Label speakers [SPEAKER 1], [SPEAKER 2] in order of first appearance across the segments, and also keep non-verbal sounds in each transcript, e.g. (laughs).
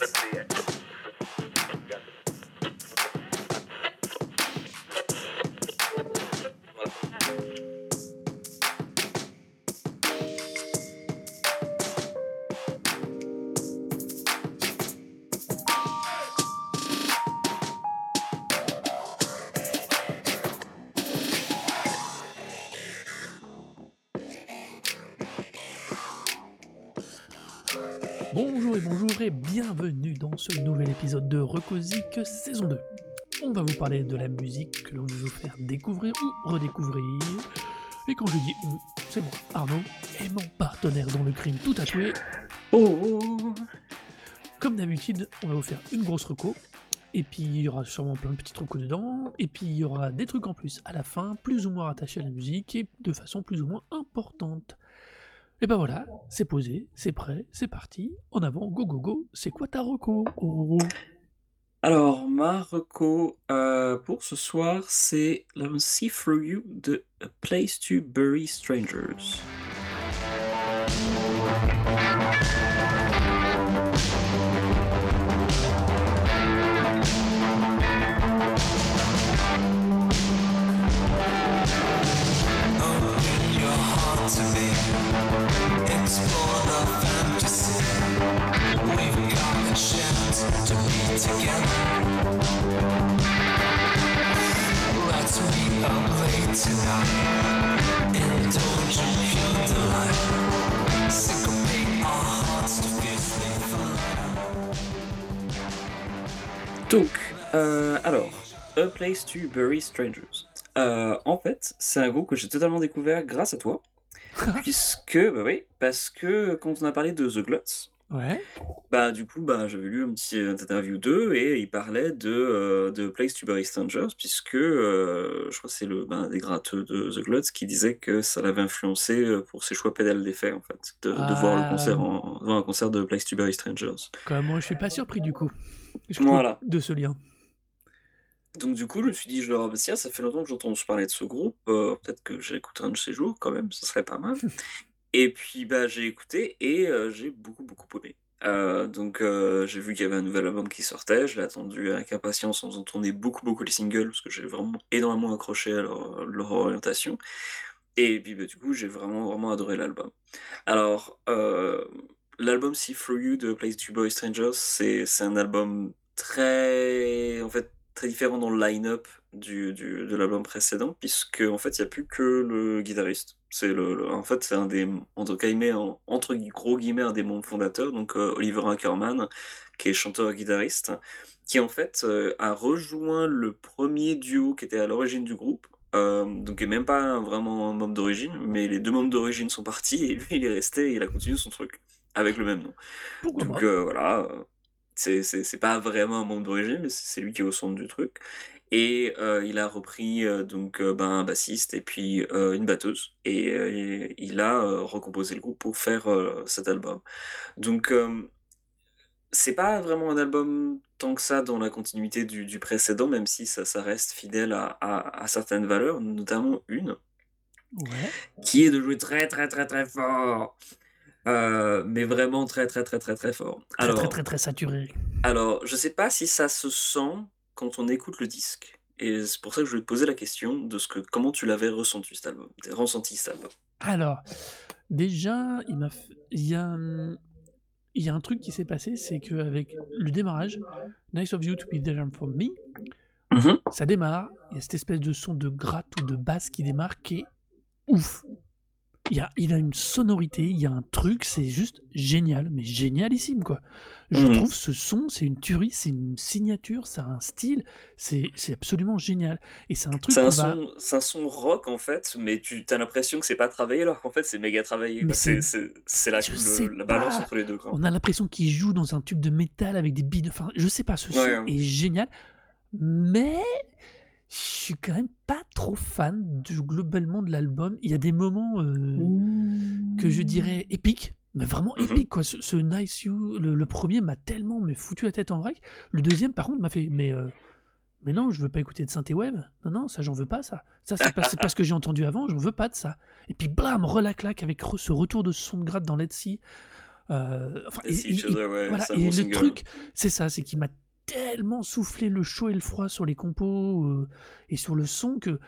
[SPEAKER 1] Let's see it. Dans ce nouvel épisode de Recosic saison 2. On va vous parler de la musique que l'on veut vous faire découvrir ou redécouvrir. Et quand je dis on, c'est moi, Arnaud, et mon partenaire dans le crime tout tatoué.
[SPEAKER 2] Oh
[SPEAKER 1] Comme d'habitude, on va vous faire une grosse reco. Et puis il y aura sûrement plein de petits recos dedans. Et puis il y aura des trucs en plus à la fin, plus ou moins rattachés à la musique et de façon plus ou moins importante. Et ben voilà, c'est posé, c'est prêt, c'est parti. En avant, go go go. C'est quoi ta reco?
[SPEAKER 2] Alors, ma reco euh, pour ce soir, c'est la See Through You de A Place to Bury Strangers.
[SPEAKER 3] To be together. Let's meet up late tonight. Indulge in pure delight. Syncopate our hearts to fiercely fly.
[SPEAKER 2] Donc, euh, alors, A Place to Bury Strangers. Euh, en fait, c'est un groupe que j'ai totalement découvert grâce à toi. (laughs) puisque, bah oui, parce que quand on a parlé de The Gluts,
[SPEAKER 1] Ouais.
[SPEAKER 2] bah du coup, bah j'avais lu un petit interview d'eux et ils parlaient de, euh, de Place to Bury Strangers, puisque euh, je crois que c'est le ben, des gratteux de The Gluts qui disait que ça l'avait influencé euh, pour ses choix pédales d'effet, en fait, de, de voir le
[SPEAKER 1] Ah.
[SPEAKER 2] concert en, voir un concert de Place to Bury Strangers.
[SPEAKER 1] Comme moi, je suis pas surpris du coup. Je
[SPEAKER 2] Voilà.
[SPEAKER 1] De ce lien.
[SPEAKER 2] Donc du coup, je me suis dit, je leur tiens, ça fait longtemps que j'entends parler de ce groupe, euh, peut-être que j'écouterai un de ces jours quand même, ce serait pas mal. Et puis bah j'ai écouté et euh, j'ai beaucoup beaucoup aimé. Euh, donc euh, j'ai vu qu'il y avait un nouvel album qui sortait, je l'ai attendu avec impatience en faisant tourner beaucoup beaucoup les singles parce que j'ai vraiment énormément accroché à leur, leur orientation. Et puis bah, du coup j'ai vraiment vraiment adoré l'album. Alors euh, l'album See Through You de Place to Boy Strangers, c'est un album très en fait très différent dans le line-up du, du- de l'album précédent puisque en fait il n'y a plus que le guitariste. C'est le, le- en fait c'est un des entre guillemets en- entre gros guillemets un des membres fondateurs donc euh, Oliver Ackerman qui est chanteur guitariste qui en fait euh, a rejoint le premier duo qui était à l'origine du groupe. Euh, donc il n'est même pas vraiment un membre d'origine, mais les deux membres d'origine sont partis et lui il est resté et il a continué son truc avec le même nom.
[SPEAKER 1] Pourquoi
[SPEAKER 2] Donc euh, voilà, c'est pas vraiment un membre d'origine, mais c'est lui qui est au centre du truc. Et euh, il a repris euh, donc euh, ben, un bassiste et puis une batteuse. Et il a recomposé le groupe pour faire cet album. Donc c'est pas vraiment un album tant que ça dans la continuité du, du précédent, même si ça, ça reste fidèle à, à- à certaines valeurs, notamment une
[SPEAKER 1] Ouais.
[SPEAKER 2] qui est de jouer très très très très fort. Euh, mais vraiment très très très très très fort.
[SPEAKER 1] Très
[SPEAKER 2] Alors,
[SPEAKER 1] très très très saturé.
[SPEAKER 2] alors, je sais pas si ça se sent quand on écoute le disque. Et c'est pour ça que je voulais te poser la question de ce que comment tu l'avais ressenti cet album. Ressenti cet album?
[SPEAKER 1] Alors, déjà, il m'a, f- il y a, un- il y a un truc qui s'est passé, c'est qu'avec le démarrage, Nice of You to Be There for Me,
[SPEAKER 2] Mhm.
[SPEAKER 1] ça démarre, il y a cette espèce de son de gratte ou de basse qui démarre qui est ouf. Il y a, il a une sonorité, il y a un truc, c'est juste génial, mais génialissime quoi. Je
[SPEAKER 2] Mhm.
[SPEAKER 1] trouve ce son, c'est une tuerie, c'est une signature, ça a un style, c'est absolument génial. Et c'est un truc
[SPEAKER 2] C'est un,
[SPEAKER 1] va.
[SPEAKER 2] son, c'est un son rock en fait, mais tu as l'impression que c'est pas travaillé alors qu'en fait c'est méga travaillé. C'est la, le- balance entre les deux. Quoi.
[SPEAKER 1] On a l'impression qu'il joue dans un tube de métal avec des billes de. Enfin, je sais pas, ce son
[SPEAKER 2] Ouais.
[SPEAKER 1] est génial, mais je suis quand même pas trop fan du, globalement de l'album. Il y a des moments euh, que je dirais épiques, mais vraiment
[SPEAKER 2] Mhm.
[SPEAKER 1] épiques quoi. Ce, ce Nice You, le, le premier m'a tellement mais foutu la tête en vrac. Le deuxième, par contre, m'a fait mais. euh, mais non, je veux pas écouter de synthé wave. Non, non, ça, j'en veux pas, ça. Ça, c'est pas, pas ce que j'ai entendu avant, j'en veux pas de ça. Et puis, blam, relaclac avec re- ce retour de son de gratte dans Let's See. Enfin et
[SPEAKER 2] See
[SPEAKER 1] et
[SPEAKER 2] Each
[SPEAKER 1] et
[SPEAKER 2] Other, ouais,
[SPEAKER 1] voilà
[SPEAKER 2] c'est un
[SPEAKER 1] et
[SPEAKER 2] bon
[SPEAKER 1] le truc, c'est ça, c'est qu'il m'a tellement soufflé le chaud et le froid sur les compos, heu et sur le son que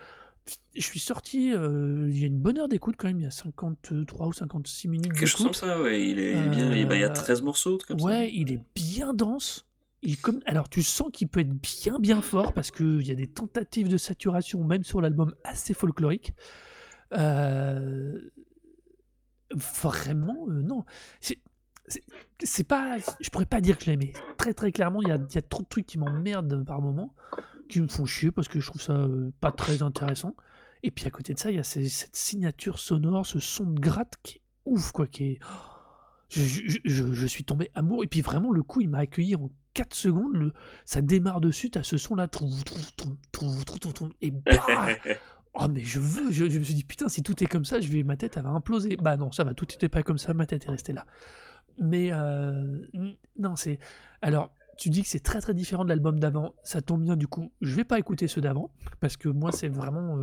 [SPEAKER 1] je suis sorti, heu, il y a une bonne heure d'écoute quand même, il y a 53 ou 56 minutes
[SPEAKER 2] Quelque chose comme
[SPEAKER 1] d'écoute.
[SPEAKER 2] ça, ouais, il est bien il y a
[SPEAKER 1] Heu,
[SPEAKER 2] 13 morceaux, comme ça?
[SPEAKER 1] ouais, il est bien dense. Il comme alors tu sens qu'il peut être bien, bien fort parce qu'il y a des tentatives de saturation, même sur l'album, assez folkloriques. Heu, vraiment, non, c'est pas je pourrais pas dire que je l'aimais. Très, très clairement, il y a y a trop de trucs qui m'emmerdent par moments, qui me font chier parce que je trouve ça, heu, pas très intéressant et puis à côté de ça, il y a ces cette signature sonore, ce son de gratte qui est ouf quoi, qui est je je je je suis tombé amoureux et puis vraiment le coup, il m'a accueilli en 4 secondes, le ça démarre dessus, tu as ce son là, et bah! (laughs) Oh mais je veux, je je me suis dit: «Putain, si tout est comme ça, je vais ma tête, elle va imploser». Bah non, ça va, tout était pas comme ça, ma tête est restée là. Mais n non, c'est alors tu dis que c'est très, très différent de l'album d'avant, ça tombe bien du coup, je vais pas écouter ceux d'avant parce que moi c'est vraiment,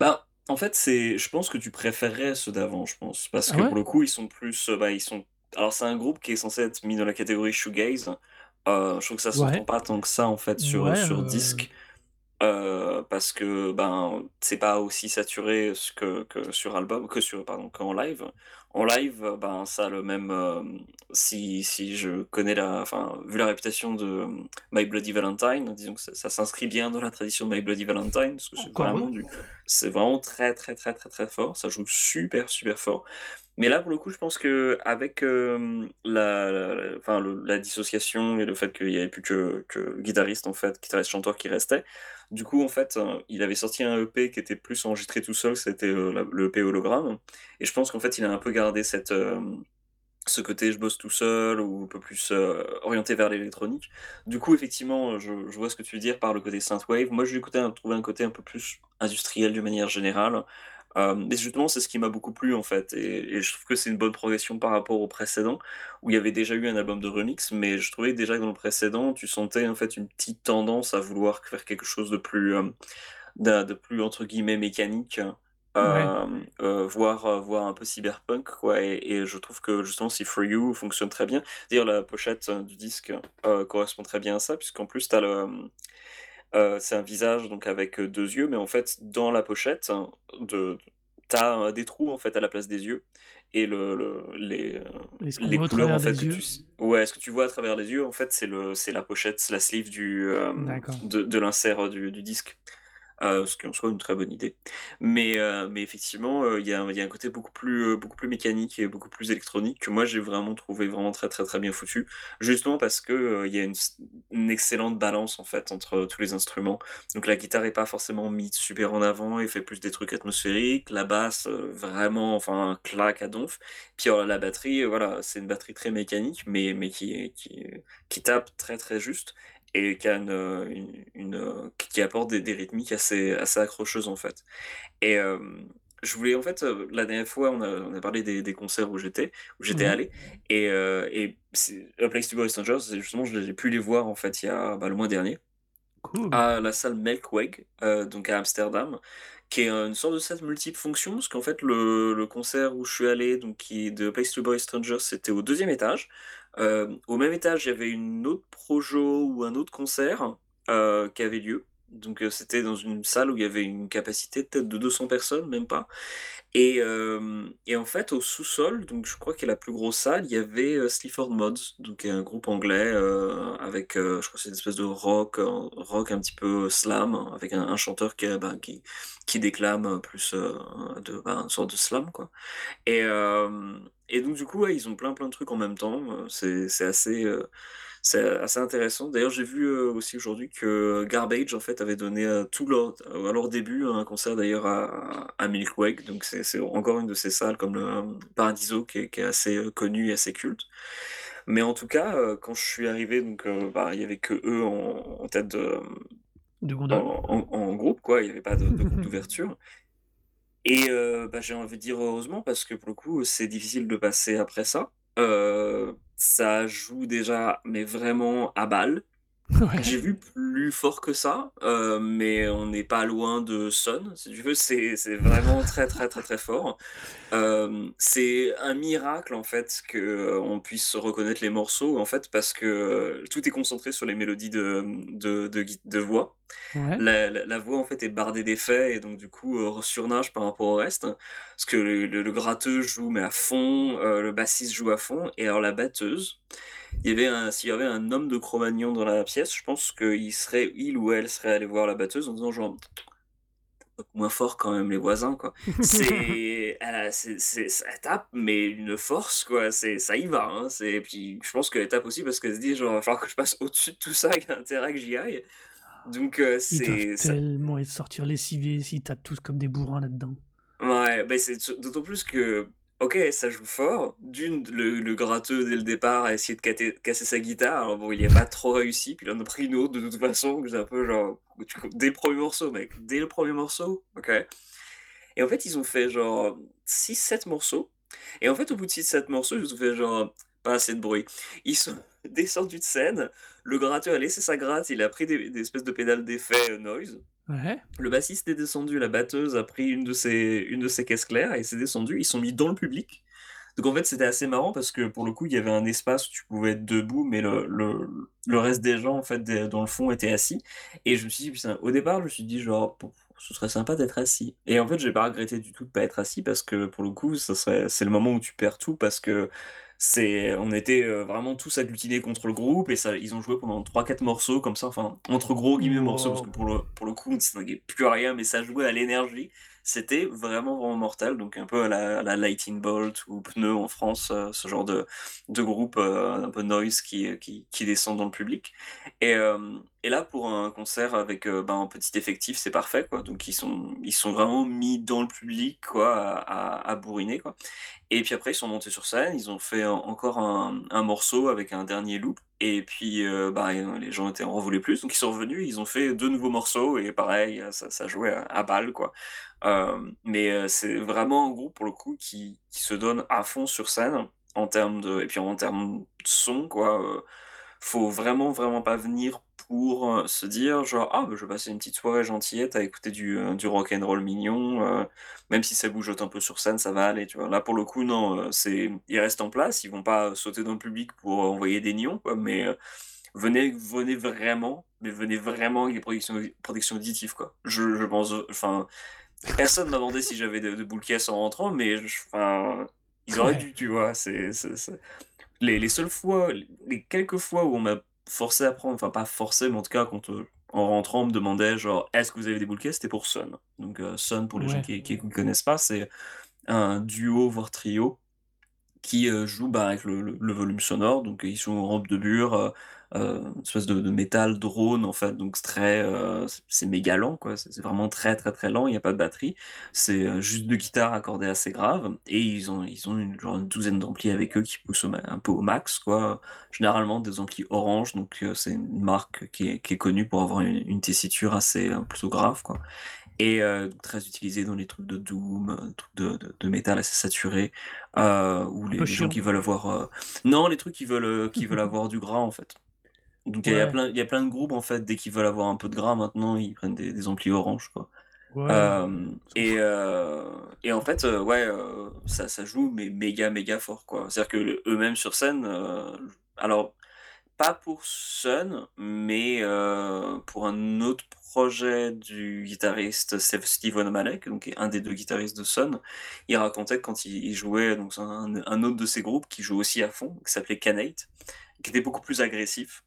[SPEAKER 2] Bah, en fait, c'est je pense que tu préférerais ceux d'avant, je pense, parce
[SPEAKER 1] ah
[SPEAKER 2] que
[SPEAKER 1] ouais?
[SPEAKER 2] pour le coup, ils sont plus, bah, ils sont alors c'est un groupe qui est censé être mis dans la catégorie shoegaze, heu, je trouve que ça s'entend
[SPEAKER 1] Ouais,
[SPEAKER 2] pas tant que ça, en fait, sur,
[SPEAKER 1] ouais,
[SPEAKER 2] sur disque. Parce que, ben, c'est pas aussi saturé ce que que sur album que sur pardon, qu'en live. En live, ben, ça a le même, si si je connais la enfin, vu la réputation de, My Bloody Valentine, disons que ça ça s'inscrit bien dans la tradition de My Bloody Valentine, parce que c'est
[SPEAKER 1] encore
[SPEAKER 2] vraiment du c'est vraiment très, très, très, très, très fort. Ça joue super, super fort. Mais là, pour le coup, je pense qu'avec, hem, la la la enfin, le la dissociation et le fait qu'il y avait plus que que le guitariste, en fait, guitariste-chanteur qui restait, du coup, en fait, heu, il avait sorti un EP qui était plus enregistré tout seul, c'était, la le EP Hologramme et je pense qu'en fait, il a un peu gardé cette, hem, ce côté je bosse tout seul ou un peu plus, heu, orienté vers l'électronique. Du coup, effectivement, je vois ce que tu veux dire par le côté synthwave. Moi, je lui trouvé un côté un peu plus industriel d'une manière générale. Hem, et justement, c'est ce qui m'a beaucoup plu, en fait et et je trouve que c'est une bonne progression par rapport au précédent, où il y avait déjà eu un album de remix, mais je trouvais déjà que dans le précédent, tu sentais, en fait, une petite tendance à vouloir faire quelque chose de plus, d'un de plus, entre guillemets, «mécanique»,
[SPEAKER 1] Ouais.
[SPEAKER 2] heu, voire, heu, voire un peu cyberpunk, quoi et et je trouve que justement See For You fonctionne très bien. D'ailleurs, la pochette, du disque, correspond très bien à ça, puisqu'en plus tu as le, heu, c'est un visage donc avec, heu, 2 yeux, mais en fait, dans la pochette hein, de tu as, des trous, en fait, à la place des yeux. Et le le les, couleurs, en fait, que tu ouais, ce que tu vois à travers les yeux, en fait, c'est le c'est la pochette, c'est la sleeve du, de de l'insert, du disque. Heu, ce qui en soit une très bonne idée. Mais heu, mais effectivement, heu, il y a y a un côté beaucoup plus, beaucoup plus mécanique et beaucoup plus électronique que moi j'ai vraiment trouvé vraiment très, très, très bien foutu. Justement parce que, il y a une excellente balance en fait entre tous les instruments. Donc la guitare est pas forcément mise super en avant et fait plus des trucs atmosphériques. La basse, vraiment enfin claque à donf. Puis la batterie, voilà, c'est une batterie très mécanique mais mais qui qui qui tape très, très juste et qui a une, une une, qui apporte des des rythmiques assez assez accrocheuses, en fait. Et hem, je voulais en fait, heu, la dernière fois, on a on a parlé des des concerts où j'étais où j'étais
[SPEAKER 1] Mmh
[SPEAKER 2] allé et heu et A Place to Go Strangers, justement, je j'ai pu les voir, en fait, il y a, bah, le mois dernier
[SPEAKER 1] Cool.
[SPEAKER 2] à la salle Melkweg, heu, donc à Amsterdam, qui est, une sorte de salle multiple fonction parce qu'en fait, le concert où je suis allé, donc qui est de Place to et Strangers, c'était au deuxième étage. Hem, au même étage, il y avait une autre projo ou un autre concert, heu, qui avait lieu. Donc, heu, c'était dans une salle où il y avait une capacité peut-être de 200 personnes, même pas. Et hem et en fait, au sous-sol, donc je crois qu'il y la plus grosse salle, il y avait, heu, Sleaford Mods, donc un groupe anglais, heu, avec, je crois c'est une espèce de rock, rock un petit peu slam, avec un chanteur qui, ben, qui qui déclame, plus, de ben, une sorte de slam, quoi. Et et donc du coup, ils ont plein, plein de trucs en même temps, c'est c'est assez, c'est assez intéressant. D'ailleurs, j'ai vu, heu, aussi aujourd'hui que Garbage, en fait, avait donné, heu, tout leur à leur début, un concert d'ailleurs à à Milkweg, donc c'est encore une de ces salles comme le, hem, Paradiso qui est qui est assez, connue et assez culte. Mais en tout cas, quand je suis arrivé donc, bah, il y avait que eux en en tête de, en
[SPEAKER 1] gondole.
[SPEAKER 2] en en groupe quoi, il y avait pas de d'ouverture et bah, j'ai envie de dire heureusement parce que pour le coup, c'est difficile de passer après ça. Ça joue déjà, mais vraiment à balle.
[SPEAKER 1] Ouais.
[SPEAKER 2] J'ai vu plus fort que ça, heu, mais on n'est pas loin de Sun, si tu veux, c'est c'est vraiment très, très, très, très fort. Hem, c'est un miracle, en fait, qu'on puisse reconnaître les morceaux, en fait, parce que, tout est concentré sur les mélodies de, de de gui de voix.
[SPEAKER 1] Ouais.
[SPEAKER 2] La la la voix, en fait, est bardée d'effets et donc du coup, surnage par rapport au reste. Parce que le le le gratteux joue mais à fond, le bassiste joue à fond et alors la batteuse, il y avait un s'il y avait un homme de Cro-Magnon dans la pièce, je pense qu'il serait il ou elle serait allé voir la batteuse en disant genre: «Moins fort quand même les voisins, quoi». (laughs) C'est ça tape, mais une force, quoi, c'est ça y va, hein, c'est puis je pense qu'elle tape aussi parce qu'elle se dit genre: «Va falloir que je passe (laughs) au-dessus de tout ça, il y a intérêt que j'y aille». Donc
[SPEAKER 1] Ils doivent
[SPEAKER 2] c'est ça
[SPEAKER 1] tellement être sortir lessivés s'ils tapent tous comme des bourrins là-dedans.
[SPEAKER 2] Ouais, beh, c'est d'autant plus que, OK, ça joue fort. D'une, le le gratteux dès le départ a essayé de casser sa guitare. Alors bon, il y a pas trop réussi, puis il en a pris une autre de toute façon, c'est un peu genre, dès le 1er morceau mec, dès le 1er morceau? OK. Et en fait, ils ont fait genre 6-7 morceaux et en fait, au bout de 6-7 morceaux, ils ont fait genre: «Pas assez de bruit». Ils sont (laughs) descendus de scène, le gratteux a laissé sa gratte, il a pris des espèces de pédales d'effet, heu, noise. Le bassiste est descendu, la batteuse a pris une de ses une de ses caisses claires et s'est descendue. Ils sont mis dans le public. Donc en fait, c'était assez marrant parce que pour le coup, il y avait un espace où tu pouvais être debout, mais le le le reste des gens, en fait, dans le fond étaient assis et je me suis dit: au départ, je me suis dit genre: «Bon, ce serait sympa d'être assis» et en fait, j'ai pas regretté du tout de pas être assis parce que pour le coup, ça serait c'est le moment où tu perds tout parce que c'est on était, heu, vraiment tous agglutinés contre le groupe et ça ils ont joué pendant 3-4 morceaux comme ça, enfin, entre gros guillemets «morceaux» parce que pour le pour le coup, on distinguait plus rien, mais ça jouait à l'énergie. C'était vraiment, vraiment mortel, donc un peu à la à Lightning Bolt ou Pneu en France, heu, ce genre de de groupe, heu, un peu noise qui, qui descend dans le public et et là, pour un concert avec, heu, ben, un petit effectif, c'est parfait, quoi. Donc ils sont ils sont vraiment mis dans le public, quoi, à bourriner, quoi. Et puis après, ils sont montés sur scène, ils ont fait en encore un un morceau avec un dernier loop. Et puis, heu, bah, et les gens étaient en voulaient plus, donc ils sont revenus, ils ont fait 2 nouveaux morceaux. Et pareil, ça jouait à balle, quoi. Mais c'est vraiment un groupe, pour le coup, qui qui se donne à fond sur scène en termes de et puis en termes de son, quoi, faut vraiment, vraiment pas venir pour, heu, se dire genre: «Ah, bah, je vais passer une petite soirée gentillette à écouter du, heu, du rock and roll mignon, heu, même si ça bougeote un peu sur scène, ça va aller», tu vois? Là, pour le coup, non, c'est ils restent en place, ils vont pas sauter dans le public pour envoyer des nions, quoi, mais venez venez vraiment, mais venez vraiment avec des protections protections auditives, quoi. Je je pense, enfin, personne m'a demandé si j'avais de de boules en rentrant, mais enfin, ils auraient dû, tu vois? C'est les les seules fois, les quelques fois où on m'a forcé à prendre, enfin pas forcé, mais en tout cas quand, heu, en rentrant, on me demandait genre: «Est-ce que vous avez des boules caisses?» c'était pour Sun. Donc heu, Sun, pour les gens qui qui connaissent pas, c'est un duo, voire trio qui, heu, joue, bah, avec le le le volume sonore, donc ils sont en robe de bure, une espèce de de métal drone, en fait, donc c'est très, heu, c'est méga lent, quoi. C'est vraiment très, très, très lent, il y a pas de batterie. C'est, heu, juste 2 guitares accordées assez graves et ils ont ils ont une genre une douzaine d'amplis avec eux qui poussent au un peu au max, quoi. Généralement des amplis Orange, donc c'est une marque qui est qui est connue pour avoir une une tessiture assez, plutôt grave, quoi et très utilisée dans les trucs de doom, trucs de de de métal assez saturé, ou les gens qui veulent avoir, non, les trucs qui veulent, qui (laughs) veulent avoir du gras, en fait. Donc il y a y plein y a plein de groupes, en fait, dès qu'ils veulent avoir un peu de gras maintenant, ils prennent des des amplis Orange, quoi.
[SPEAKER 1] Ouais,
[SPEAKER 2] et et en fait, ouais, ça ça joue mais méga, méga fort, quoi. C'est-à-dire que eux-mêmes sur scène, alors pas pour Sun, mais pour un autre projet du guitariste Steve O'Malley, donc un des 2 guitaristes de Sun. Il racontait que quand il il jouait donc un un autre de ses groupes qui joue aussi à fond, qui s'appelait Canate, qui était beaucoup plus agressif,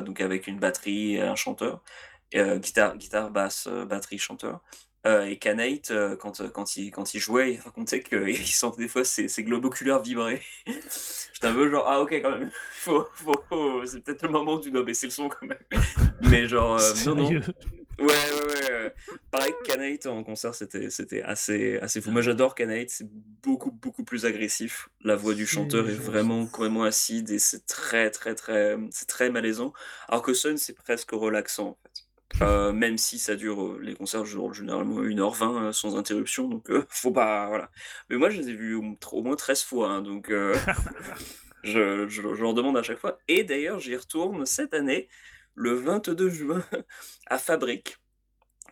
[SPEAKER 2] donc avec une batterie et un chanteur, et heu, guitare guitare, basse, heu, batterie, chanteur, et Canate, heu, quand, quand il quand il jouait, il racontait qu'il (laughs) sentait des fois ses ses vibrer. (laughs) J'étais un peu genre: «Ah OK, quand même, (laughs) c'est peut-être le moment où tu dois baisser le son quand même». Mais genre, non. Ouais, ouais, ouais, pareil que Canate en concert, c'était c'était assez assez fou. Moi, j'adore Canate, c'est beaucoup, beaucoup plus agressif. La voix du chanteur est vraiment complètement acide et c'est très, très, très, c'est très malaisant. Alors que Sun, c'est presque relaxant, en fait. Heu, même si ça dure, heu, les concerts durent généralement 1:20, heu, sans interruption, donc (laughs) faut pas voilà. Mais moi, je les ai vus au moins 13 fois, hein, donc (laughs) je je je leur demande à chaque fois et d'ailleurs, j'y retourne cette année le 22 juin à Fabrique,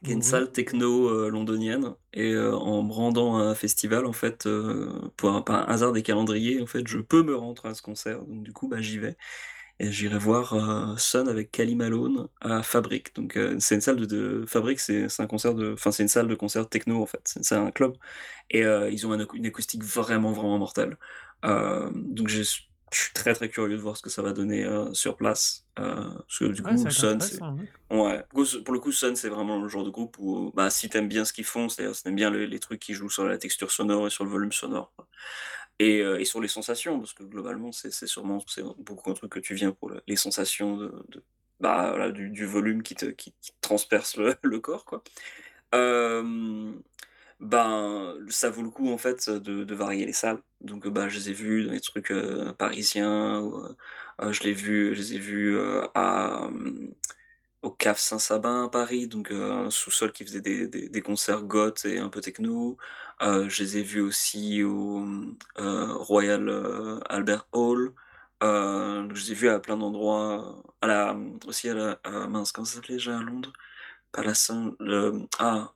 [SPEAKER 2] qui est une
[SPEAKER 1] Mmh
[SPEAKER 2] salle techno euh, londonienne. Et euh, en brandant un festival, en fait, euh, pour un, par un hasard des calendriers, en fait, je peux me rendre à ce concert. Donc du coup, bah, j'y vais. Et j'irai voir euh, Sun avec Kali Malone à Fabrique. Donc c'est une salle de, de... Fabrique, c'est un concert de, enfin c'est une salle de concert techno en fait. C'est un club et ils ont un une acoustique vraiment vraiment mortelle. Donc j'ai- je suis très très curieux de voir ce que ça va donner euh, sur place. Euh, parce que du
[SPEAKER 1] Ouais,
[SPEAKER 2] coup, Sun,
[SPEAKER 1] ouais.
[SPEAKER 2] Ouais, pour le coup, Sun, c'est vraiment le genre de groupe où, bah, si t'aimes bien ce qu'ils font, c'est-à-dire si t'aimes bien les, les trucs qui jouent sur la texture sonore et sur le volume sonore. Et, euh, et sur les sensations, parce que globalement, c'est sûrement beaucoup un truc que tu viens pour le- les sensations de, de- bah, voilà, du, du volume qui te, qui, transperce le, (laughs) le corps, quoi. Euh, ben, ça vaut le coup, en fait, de, de varier les salles. Donc, euh, bah, je les ai vus dans les trucs euh, parisiens, euh, euh, je vu, je les ai vus euh, à, euh, au CAF Saint-Sabin à Paris, donc euh, un sous-sol qui faisait des, des, des concerts goth et un peu techno. Euh, je les ai vus aussi au euh, Royal euh, Albert Hall. Euh, je les ai vus à plein d'endroits, à la, aussi à la, à- mince, comment ça s'appelait déjà à Londres? Pas la Saint, le, ah,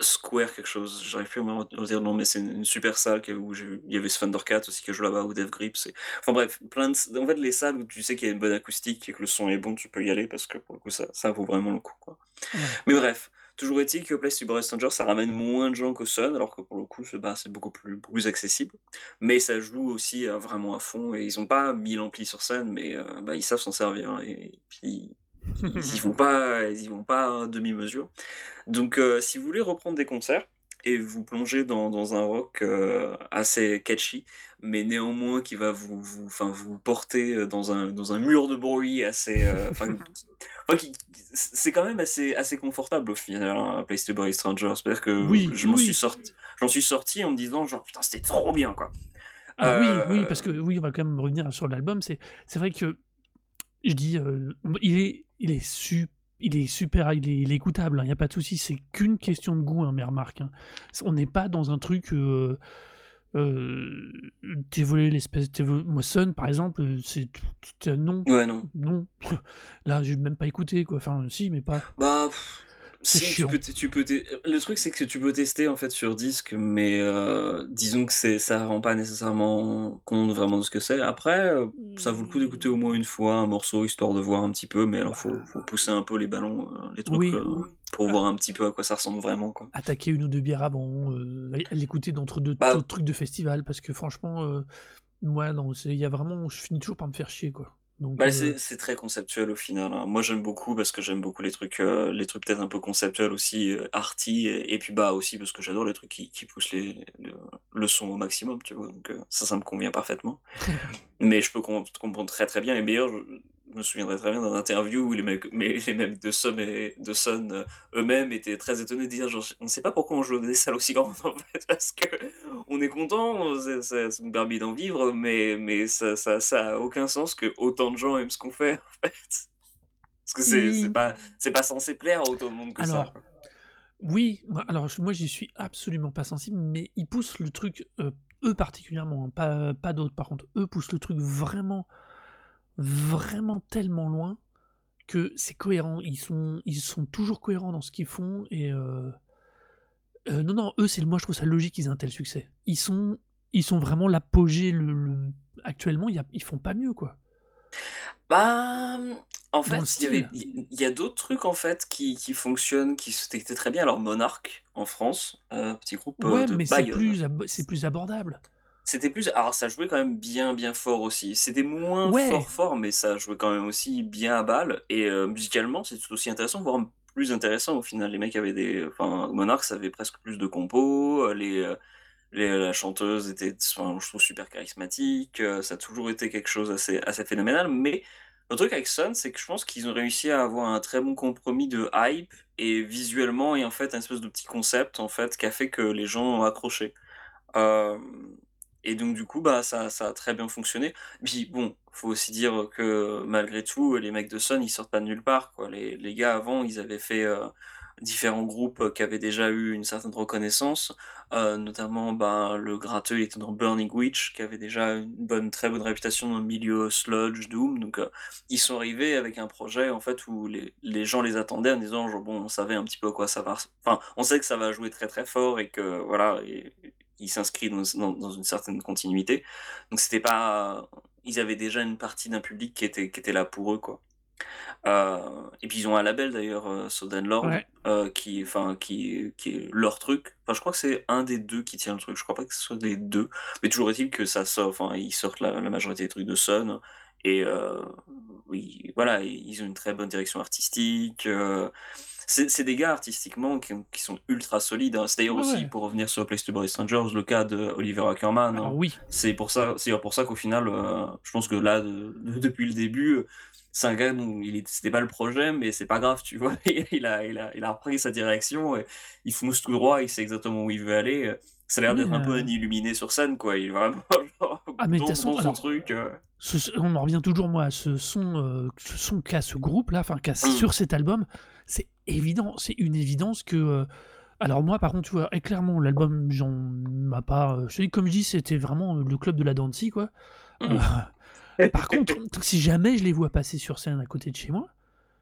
[SPEAKER 2] Square quelque chose, j'arrive plus à me redire le nom, mais c'est une, super salle où il y avait Thundercat aussi qui joue là-bas, ou Dev Grips. et- Enfin bref, plein de... en fait, les salles où tu sais qu'il y a une bonne acoustique et que le son est bon, tu peux y aller parce que pour le coup, ça, ça vaut vraiment le coup. Quoi.
[SPEAKER 1] Ouais.
[SPEAKER 2] Mais bref, toujours est-il que Place to Stranger, ça ramène moins de gens qu'au Sun, alors que pour le coup, c'est c'est beaucoup plus, plus accessible. Mais ça joue aussi euh, vraiment à fond, et ils ont pas 1000 amplis sur scène, mais euh, bah, ils savent s'en servir, hein, et puis ils y vont pas, ils y vont pas à demi-mesure. Donc, euh, si vous voulez reprendre des concerts et vous plonger dans, dans un rock euh, assez catchy, mais néanmoins qui va vous, vous, enfin, vous porter euh, dans un, dans un mur de bruit assez. euh, (laughs) c'est quand même assez, assez confortable au final, hein, Place to Bury Strangers. C'est-à-dire que
[SPEAKER 1] Oui,
[SPEAKER 2] je m'en
[SPEAKER 1] oui.
[SPEAKER 2] suis sorti, j'en suis sorti en me disant, genre, putain, c'était trop bien, quoi.
[SPEAKER 1] Alors oui, oui, parce que oui, on va quand même revenir sur l'album. C'est, c'est vrai que je dis, euh, il est, il est su- il est super, il est, il est écoutable. Il n'y a pas de souci. C'est qu'une question de goût, hein, mes remarques. hein. On n'est pas dans un truc. Euh, euh, l'espèce. t'évo- Moi, Sun, par exemple, euh, c'est c'est- non,
[SPEAKER 2] Ouais, non.
[SPEAKER 1] non. (laughs) Là, j'ai même pas écouté quoi. Enfin, si, mais pas.
[SPEAKER 2] Bah, pff, Si, tu peux, tu le truc c'est que tu peux tester en fait sur disque, mais euh, disons que c'est, ça rend pas nécessairement compte vraiment de ce que c'est. Après, euh, ça vaut le coup d'écouter au moins une fois un morceau histoire de voir un petit peu, mais alors faut, faut pousser un peu les ballons, euh, les trucs,
[SPEAKER 1] Oui.
[SPEAKER 2] euh, pour voir un petit peu à quoi ça ressemble vraiment, quoi.
[SPEAKER 1] attaquer une ou deux bières avant, euh, l'écouter d'entre deux
[SPEAKER 2] Bah-
[SPEAKER 1] autres trucs de festival, parce que franchement, moi, non, c'est- il y a vraiment, je finis toujours par me faire chier, quoi. Donc,
[SPEAKER 2] Bah,
[SPEAKER 1] euh,
[SPEAKER 2] c'est, très conceptuel au final. hein. Moi j'aime beaucoup parce que j'aime beaucoup les trucs, euh, les trucs peut-être un peu conceptuels aussi, euh, arty, et, et puis bah aussi parce que j'adore les trucs qui, qui poussent les, le, le son au maximum, tu vois. Donc euh, ça, ça me convient parfaitement. (laughs) Mais je peux com- comprendre très très bien. Et d'ailleurs, je, me souviendrai très bien d'un interview où les mecs, mais (laughs) les mecs de Sun, et, de Sun euh, eux-mêmes étaient très étonnés de dire genre, on ne sait pas pourquoi on joue des salles aussi grandes (laughs) en fait, parce que on est content, ça, nous permet d'en vivre, mais, mais ça, ça, ça a aucun sens que autant de gens aiment ce qu'on fait (laughs) en fait. Parce que c'est
[SPEAKER 1] Oui.
[SPEAKER 2] pas, pas censé plaire à autant de monde que
[SPEAKER 1] Alors,
[SPEAKER 2] ça.
[SPEAKER 1] oui, alors moi, j'y suis absolument pas sensible, mais ils poussent le truc, euh, eux particulièrement, hein, pas, pas d'autres par contre, eux poussent le truc vraiment, vraiment tellement loin que c'est cohérent. Ils sont, ils sont toujours cohérents dans ce qu'ils font et euh, euh, non, non, eux, c'est moi, je trouve ça logique qu'ils aient un tel succès. Ils sont, ils sont vraiment l'apogée. Le, le- Actuellement, y a- ils font pas mieux, quoi.
[SPEAKER 2] Bah, en
[SPEAKER 1] Dans
[SPEAKER 2] fait, il y a d'autres trucs en fait qui, qui fonctionnent, qui étaient très bien. Alors, Monarch en France, euh, petit groupe euh,
[SPEAKER 1] Ouais,
[SPEAKER 2] de
[SPEAKER 1] mais c'est plus, c'est plus abordable.
[SPEAKER 2] C'était plus. Alors, ça jouait quand même bien, bien fort aussi. C'était moins
[SPEAKER 1] Ouais.
[SPEAKER 2] fort, fort, mais ça jouait quand même aussi bien à balle. Et euh, musicalement, c'est tout aussi intéressant, voire plus intéressant au final. Les mecs avaient des. Enfin, Monarch, ça avait presque plus de compos. euh, Les, euh, les, la chanteuse était, enfin, je trouve, super charismatique. euh, Ça a toujours été quelque chose assez, assez phénoménal. Mais le truc avec Sun, c'est que je pense qu'ils ont réussi à avoir un très bon compromis de hype et visuellement, et en fait, un espèce de petit concept, en fait, qui a fait que les gens ont accroché. Euh, et donc du coup, bah, ça, ça a très bien fonctionné. Puis bon, faut aussi dire que malgré tout, les mecs de Sun, ils sortent pas de nulle part. Les, les gars avant, ils avaient fait euh, différents groupes euh, qui avaient déjà eu une certaine reconnaissance, euh, notamment ben, le gratteux était dans Burning Witch, qui avait déjà une bonne, très bonne réputation dans le milieu sludge, doom. Donc ils sont arrivés avec un projet en fait où les, les gens les attendaient en disant bon on savait un petit peu à quoi ça va, enfin on sait que ça va jouer très très fort et que voilà il s'inscrit dans, dans, dans, une certaine continuité. Donc c'était pas, ils avaient déjà une partie d'un public qui était qui était là pour eux quoi. Euh, et puis ils ont un label d'ailleurs, euh, Lord,
[SPEAKER 1] Ouais.
[SPEAKER 2] euh, qui, enfin, qui, qui est leur truc. Enfin, je crois que c'est un des deux qui tient le truc. Je crois pas que ce soit les deux. Mais toujours est-il que ça sort. Enfin, ils sortent la, la majorité des trucs de Sun. Et euh, oui, voilà, ils ont une très bonne direction artistique. C'est des gars artistiquement qui, qui sont ultra solides. hein. C'est d'ailleurs
[SPEAKER 1] Ouais,
[SPEAKER 2] aussi, pour revenir sur Place to Bury Strangers, le cas de Oliver Ackerman.
[SPEAKER 1] Alors
[SPEAKER 2] hein.
[SPEAKER 1] oui.
[SPEAKER 2] C'est pour ça, pour ça qu'au final, euh, je pense que là, de- de- depuis le début, c'est un gars dont c'était pas le projet, mais c'est pas grave, tu vois. (laughs) Il a, il a, il a repris sa direction, et il fonce tout droit, il sait exactement où il veut aller. Ça a l'air d'être un peu
[SPEAKER 1] euh,
[SPEAKER 2] un illuminé sur scène, quoi. Il est vraiment (laughs) genre,
[SPEAKER 1] Ah mais toute façon,
[SPEAKER 2] dans son
[SPEAKER 1] alors,
[SPEAKER 2] truc. euh.
[SPEAKER 1] ce- on en revient toujours moi à ce son, euh, ce son qu'a ce groupe là, enfin qu'a
[SPEAKER 2] Mm.
[SPEAKER 1] sur cet album, c'est évident, c'est une évidence que. euh, alors moi par contre tu vois, et clairement l'album j'en m'a pas, euh, je comme je dis c'était vraiment euh, le club de la Dancy quoi.
[SPEAKER 2] Mm.
[SPEAKER 1] Euh, par contre (laughs) si jamais je les vois passer sur scène à côté de chez moi,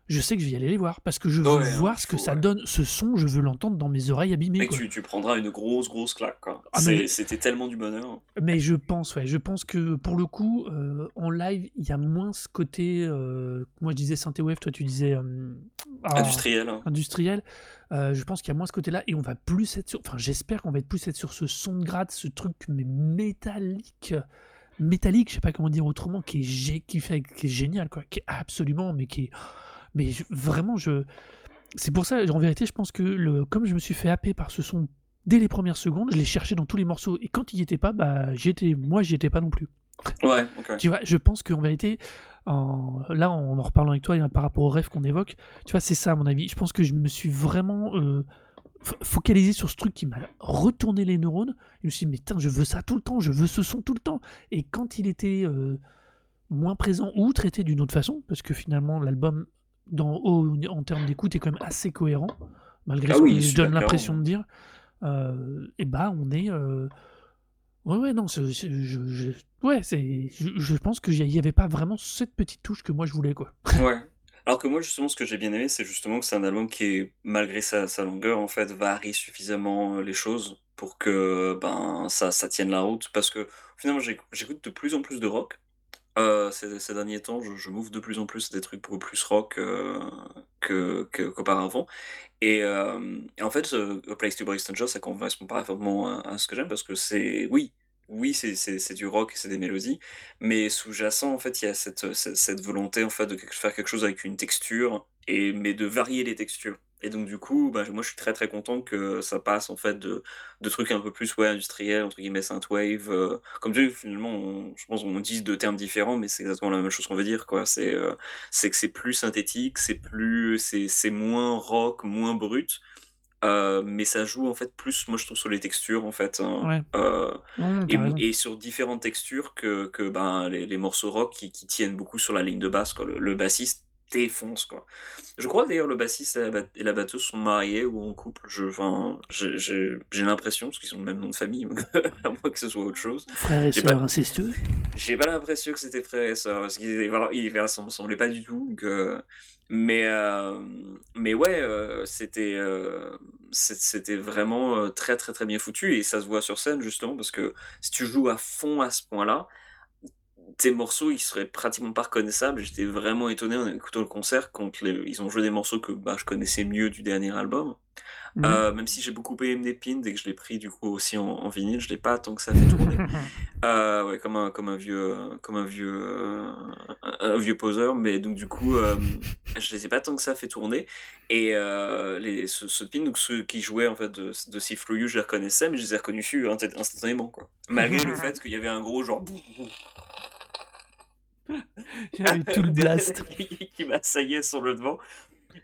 [SPEAKER 1] je sais que je vais y aller les voir parce que je veux
[SPEAKER 2] Ouais, hein,
[SPEAKER 1] voir ce que ça
[SPEAKER 2] ouais.
[SPEAKER 1] donne, ce son, je veux l'entendre dans mes oreilles abîmées quoi.
[SPEAKER 2] tu, tu prendras une grosse, grosse claque.
[SPEAKER 1] Ah mais
[SPEAKER 2] C'était tellement du bonheur.
[SPEAKER 1] Mais je pense, ouais, je pense que pour le coup, euh, en live, il y a moins ce côté. euh, moi, je disais synthwave, toi, tu disais euh, ah,
[SPEAKER 2] Industriel. hein.
[SPEAKER 1] industriel. Euh, je pense qu'il y a moins ce côté-là et on va plus être sur. Enfin, j'espère qu'on va être plus être sur ce son de grade, ce truc mais métallique, métallique, je sais pas comment dire autrement, qui est, gé- qui fait, qui est génial, quoi, qui est absolument, mais qui est, mais je- vraiment, je. C'est pour ça, en vérité, je pense que le, comme je me suis fait happer par ce son dès les premières secondes, je l'ai cherché dans tous les morceaux et quand il y était pas, bah, j'étais, moi, j'y étais pas non plus.
[SPEAKER 2] Ouais, ok.
[SPEAKER 1] Tu vois, je pense qu'en vérité, en- là, en en reparlant avec toi et par rapport au rêve qu'on évoque, tu vois, c'est ça à mon avis. Je pense que je me suis vraiment euh, focalisé sur ce truc qui m'a retourné les neurones. Je me suis dit, mais putain, je veux ça tout le temps, je veux ce son tout le temps. Et quand il était euh, moins présent ou traité d'une autre façon, parce que finalement, l'album, dans, au- en termes d'écoute, est quand même assez cohérent, malgré
[SPEAKER 2] Ah
[SPEAKER 1] ce que
[SPEAKER 2] oui,
[SPEAKER 1] je donne l'impression de dire. euh, et bah, on est. euh, Ouais, ouais, non, c'est- c'est- je, je- ouais, c'est, je, je pense qu'il n'y avait pas vraiment cette petite touche que moi je voulais, quoi. (laughs)
[SPEAKER 2] Ouais. Alors que moi, justement, ce que j'ai bien aimé, c'est justement que c'est un album qui est, malgré sa, sa longueur, en fait, varie suffisamment euh, les choses pour que ben ça, ça tienne la route. Parce que finalement, j'éc- j'écoute de plus en plus de rock. Euh, ces, derniers temps, je, je m'ouvre de plus en plus à des trucs beaucoup plus rock euh, qu'auparavant. Et, euh, et en fait, A Place to Bury Strangers, ça correspond parfaitement à, à ce que j'aime parce que c'est, oui, oui, c'est du rock et c'est des mélodies, mais sous-jacent, en fait, il y a cette, cette, cette volonté, en fait, de faire quelque chose avec une texture, et, mais de varier les textures. Et donc, du coup, bah, moi, je suis très, très content que ça passe, en fait, de, de trucs un peu plus, ouais, industriels, entre guillemets, synthwave. euh, comme tu dis, finalement, on- je pense qu'on dit deux termes différents, mais c'est exactement la même chose qu'on veut dire, quoi. C'est euh, c'est que c'est plus synthétique, c'est plus, c'est moins rock, moins brut, euh, mais ça joue en fait plus, moi je trouve, sur les textures en fait, hein,
[SPEAKER 1] Ouais,
[SPEAKER 2] euh, et, sur différentes textures que, que ben, les, les morceaux rock qui, qui tiennent beaucoup sur la ligne de basse, quoi. Le, le bassiste défonce, quoi. Je crois d'ailleurs le bassiste et la, bat- et la batteuse sont mariés ou en couple, je, enfin, j'ai l'impression, parce qu'ils ont le même nom de famille, (laughs) à moins que ce soit autre chose.
[SPEAKER 1] Frères et sœurs incestueux.
[SPEAKER 2] j'ai pas l'impression que c'était frère et sœur, parce qu'ils voilà, ça me semblait pas du tout. euh, mais, euh, mais ouais, euh, c'était euh, c'était vraiment très très très bien foutu et ça se voit sur scène justement parce que si tu joues à fond à ce point-là, tes morceaux ils seraient pratiquement pas reconnaissables. J'étais vraiment étonné en écoutant le concert quand les- ils ont joué des morceaux que bah, je connaissais mieux du dernier album.
[SPEAKER 1] Mhm.
[SPEAKER 2] Euh, même si j'ai beaucoup aimé des pins et que je l'ai pris du coup aussi en, en vinyle, je l'ai pas tant que ça fait tourner. (laughs) Euh, ouais, comme un, comme un vieux, comme un vieux, euh, un, vieux poseur, mais donc du coup, euh, je les ai pas tant que ça fait tourner. Et les, ce, ce pin, donc ceux qui jouaient en fait de, de You, je les reconnaissais, mais je les ai reconnus inst- instantanément, quoi. Malgré le (laughs) fait qu'il y avait un gros genre (laughs)
[SPEAKER 1] Avait tout le blast.
[SPEAKER 2] qui, m'assaillait sur le devant.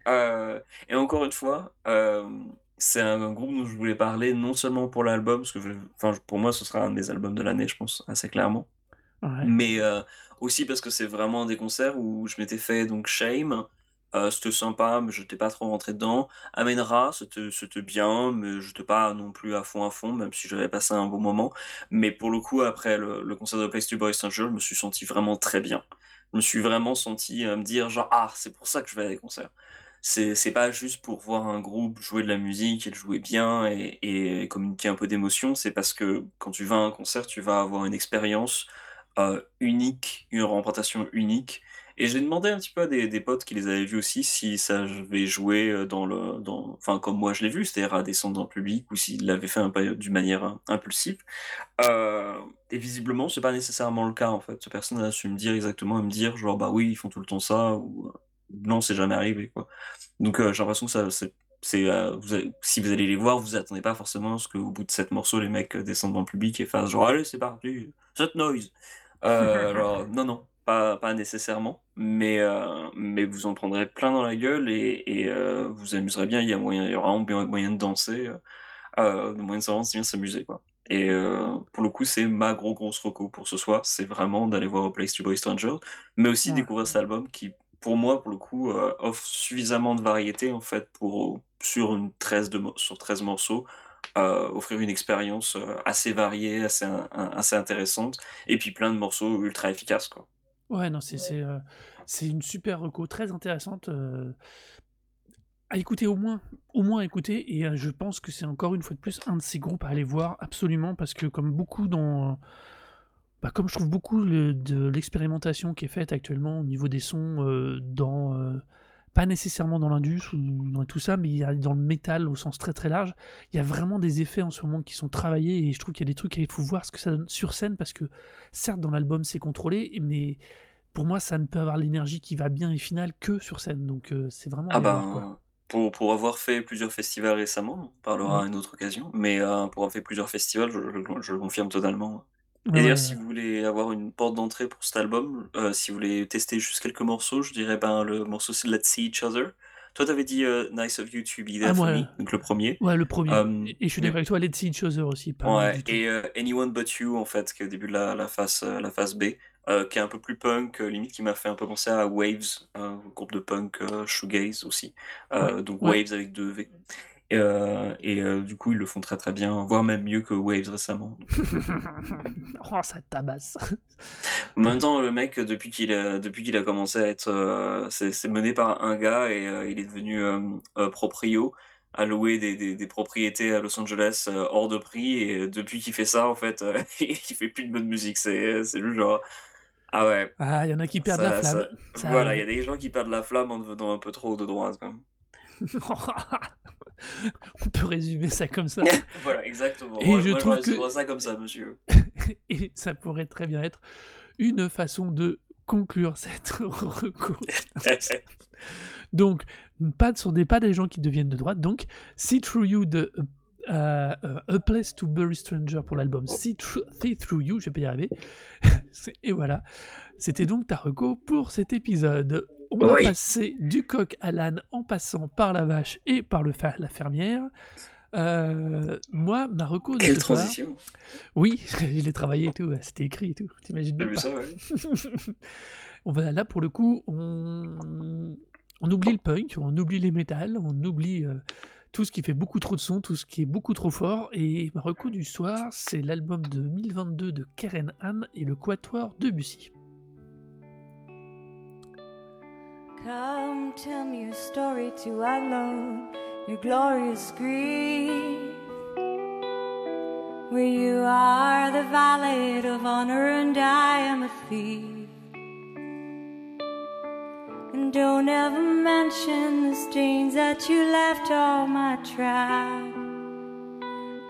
[SPEAKER 2] Euh, et encore une fois, euh, c'est un groupe dont je voulais parler non seulement pour l'album, parce que je- pour moi ce sera un des albums de l'année, je pense, assez clairement,
[SPEAKER 1] Ouais.
[SPEAKER 2] mais euh, aussi parce que c'est vraiment un des concerts où je m'étais fait donc Shame, Euh, c'était sympa, mais je n'étais pas trop rentré dedans. Amenra, c'était c'était bien, mais je n'étais pas non plus à fond à fond, même si j'avais passé un bon moment. Mais pour le coup, après le, concert de Place to Boys Stranger, je me suis senti vraiment très bien. Je me suis vraiment senti à me dire genre ah c'est pour ça que je vais à des concerts. C'est c'est pas juste pour voir un groupe jouer de la musique et le jouer bien et, et communiquer un peu d'émotion, c'est parce que quand tu vas à un concert, tu vas avoir une expérience euh, unique, une représentation unique. Et j'ai demandé un petit peu à des, des potes qui les avaient vus aussi si ça avait joué euh, dans le, dans, enfin comme moi je l'ai vu, c'est-à-dire à descendre dans le public ou s'ils l'avaient fait d'une manière euh, impulsive. Euh, et visiblement, c'est pas nécessairement le cas en fait. Personne a su me dire exactement, me dire genre bah oui ils font tout le temps ça ou non c'est jamais arrivé quoi. Donc j'ai l'impression que ça c'est vous si vous allez les voir, vous attendez pas forcément à ce qu'au bout de sept morceaux, les mecs descendent dans le public et fassent genre allez c'est parti, cette noise. Euh, (laughs) alors, non, non, pas, pas nécessairement, mais, euh, mais vous en prendrez plein dans la gueule et, et euh, vous amuserez bien. Il y a moyen, il y aura moyen de danser, euh, de moyen de s'avancer, bien s'amuser, quoi. Et pour le coup, c'est ma gros grosse reco pour ce soir. C'est vraiment d'aller voir A Place to Boy Stranger, mais aussi
[SPEAKER 1] Ouais.
[SPEAKER 2] découvrir cet album qui, pour moi, pour le coup, offre suffisamment de variété en fait pour sur une 13 de, mo- sur 13 morceaux euh, offrir une expérience euh, assez variée, assez, un- assez intéressante, et puis plein de morceaux ultra efficaces, quoi.
[SPEAKER 1] Ouais, non, c'est c'est, heu, c'est une super reco, très intéressante, heu, à écouter au moins au moins à écouter et heu, je pense que c'est encore une fois de plus un de ces groupes à aller voir absolument parce que comme beaucoup dans bah, comme je trouve beaucoup le de l'expérimentation qui est faite actuellement au niveau des sons, heu, dans, heu, pas nécessairement dans l'indus ou dans tout ça, mais il y a dans le métal au sens très, très large. Il y a vraiment des effets en ce moment qui sont travaillés et je trouve qu'il y a des trucs il faut voir ce que ça donne sur scène parce que certes dans l'album c'est contrôlé, mais pour moi ça ne peut avoir l'énergie qui va bien et finale que sur scène donc heu, c'est vraiment
[SPEAKER 2] Ah
[SPEAKER 1] quoi.
[SPEAKER 2] ben, pour, pour avoir fait plusieurs festivals récemment, on parlera
[SPEAKER 1] Ouais.
[SPEAKER 2] à une autre occasion, mais euh, pour avoir fait plusieurs festivals, je, je- je le confirme totalement. Et
[SPEAKER 1] Ouais,
[SPEAKER 2] d'ailleurs,
[SPEAKER 1] ouais,
[SPEAKER 2] si vous voulez avoir une porte d'entrée pour cet album, euh, si vous voulez tester juste quelques morceaux, je dirais ben le morceau c'est Let's See Each Other. Toi, t'avais dit euh, Nice of You to Be
[SPEAKER 1] ah
[SPEAKER 2] There for
[SPEAKER 1] moi,
[SPEAKER 2] Me, donc le premier.
[SPEAKER 1] ouais le premier
[SPEAKER 2] Euh,
[SPEAKER 1] et et je suis d'accord avec toi, Let's See Each Other aussi, pas
[SPEAKER 2] Ouais, et euh, Anyone But You, en fait, qui est au début de la, la phase, euh, la phase B, euh, qui est un peu plus punk, euh, limite qui m'a fait un peu penser à Waves, un groupe de punk euh, shoegaze aussi.
[SPEAKER 1] Ouais,
[SPEAKER 2] Euh, donc. Waves avec deux V. Et, euh, et euh, du coup, ils le font très très bien, voire même mieux que Waves récemment. (laughs)
[SPEAKER 1] Oh ça tabasse.
[SPEAKER 2] En même temps, le mec, depuis qu'il a, depuis qu'il a commencé à être... euh, c'est mené par un gars et il est devenu proprio, à louer des, des, des propriétés à Los Angeles hors de prix. Et depuis qu'il fait ça, en fait, (laughs) il fait plus de bonne musique. C'est lui genre... Ah ouais,
[SPEAKER 1] Ah, il y en a qui perdent la flamme.
[SPEAKER 2] ça...
[SPEAKER 1] Ça
[SPEAKER 2] Voilà, il y a des gens qui perdent la flamme en devenant un peu trop de droite, quand même. (laughs) (laughs)
[SPEAKER 1] On peut résumer ça comme ça (laughs)
[SPEAKER 2] Voilà, exactement.
[SPEAKER 1] et
[SPEAKER 2] Moi,
[SPEAKER 1] je
[SPEAKER 2] moi,
[SPEAKER 1] trouve que
[SPEAKER 2] ça comme ça, monsieur. (laughs)
[SPEAKER 1] et ça pourrait très bien être une façon de conclure cette recours. Donc, pas ce des pas des gens qui deviennent de droite. Donc, See Through You de euh, euh, A Place to Bury Stranger pour l'album See, Through- See Through You, je vais pas y arriver. Et voilà, c'était donc ta reco pour cet épisode. On va
[SPEAKER 2] Oui.
[SPEAKER 1] passer du coq à l'âne en passant par la vache et par le fer- la fermière. Euh, moi, ma reco de
[SPEAKER 2] Quelle
[SPEAKER 1] ce soir,
[SPEAKER 2] transition.
[SPEAKER 1] oui, (laughs) je l'ai travaillé et tout, c'était écrit et tout, t'imagines même
[SPEAKER 2] ça, ouais. (laughs)
[SPEAKER 1] on va là pour le coup, on, on oublie le punk, on oublie les métals, on oublie euh, tout ce qui fait beaucoup trop de son, tout ce qui est beaucoup trop fort. Et ma reco du soir, c'est l'album de 2022 de Karen Anne et le Quatuor de Bussy.
[SPEAKER 4] Come tell me your story to alone, your glorious grief. Where you are the valet of honor and I am a thief. And don't ever mention the stains that you left on my track.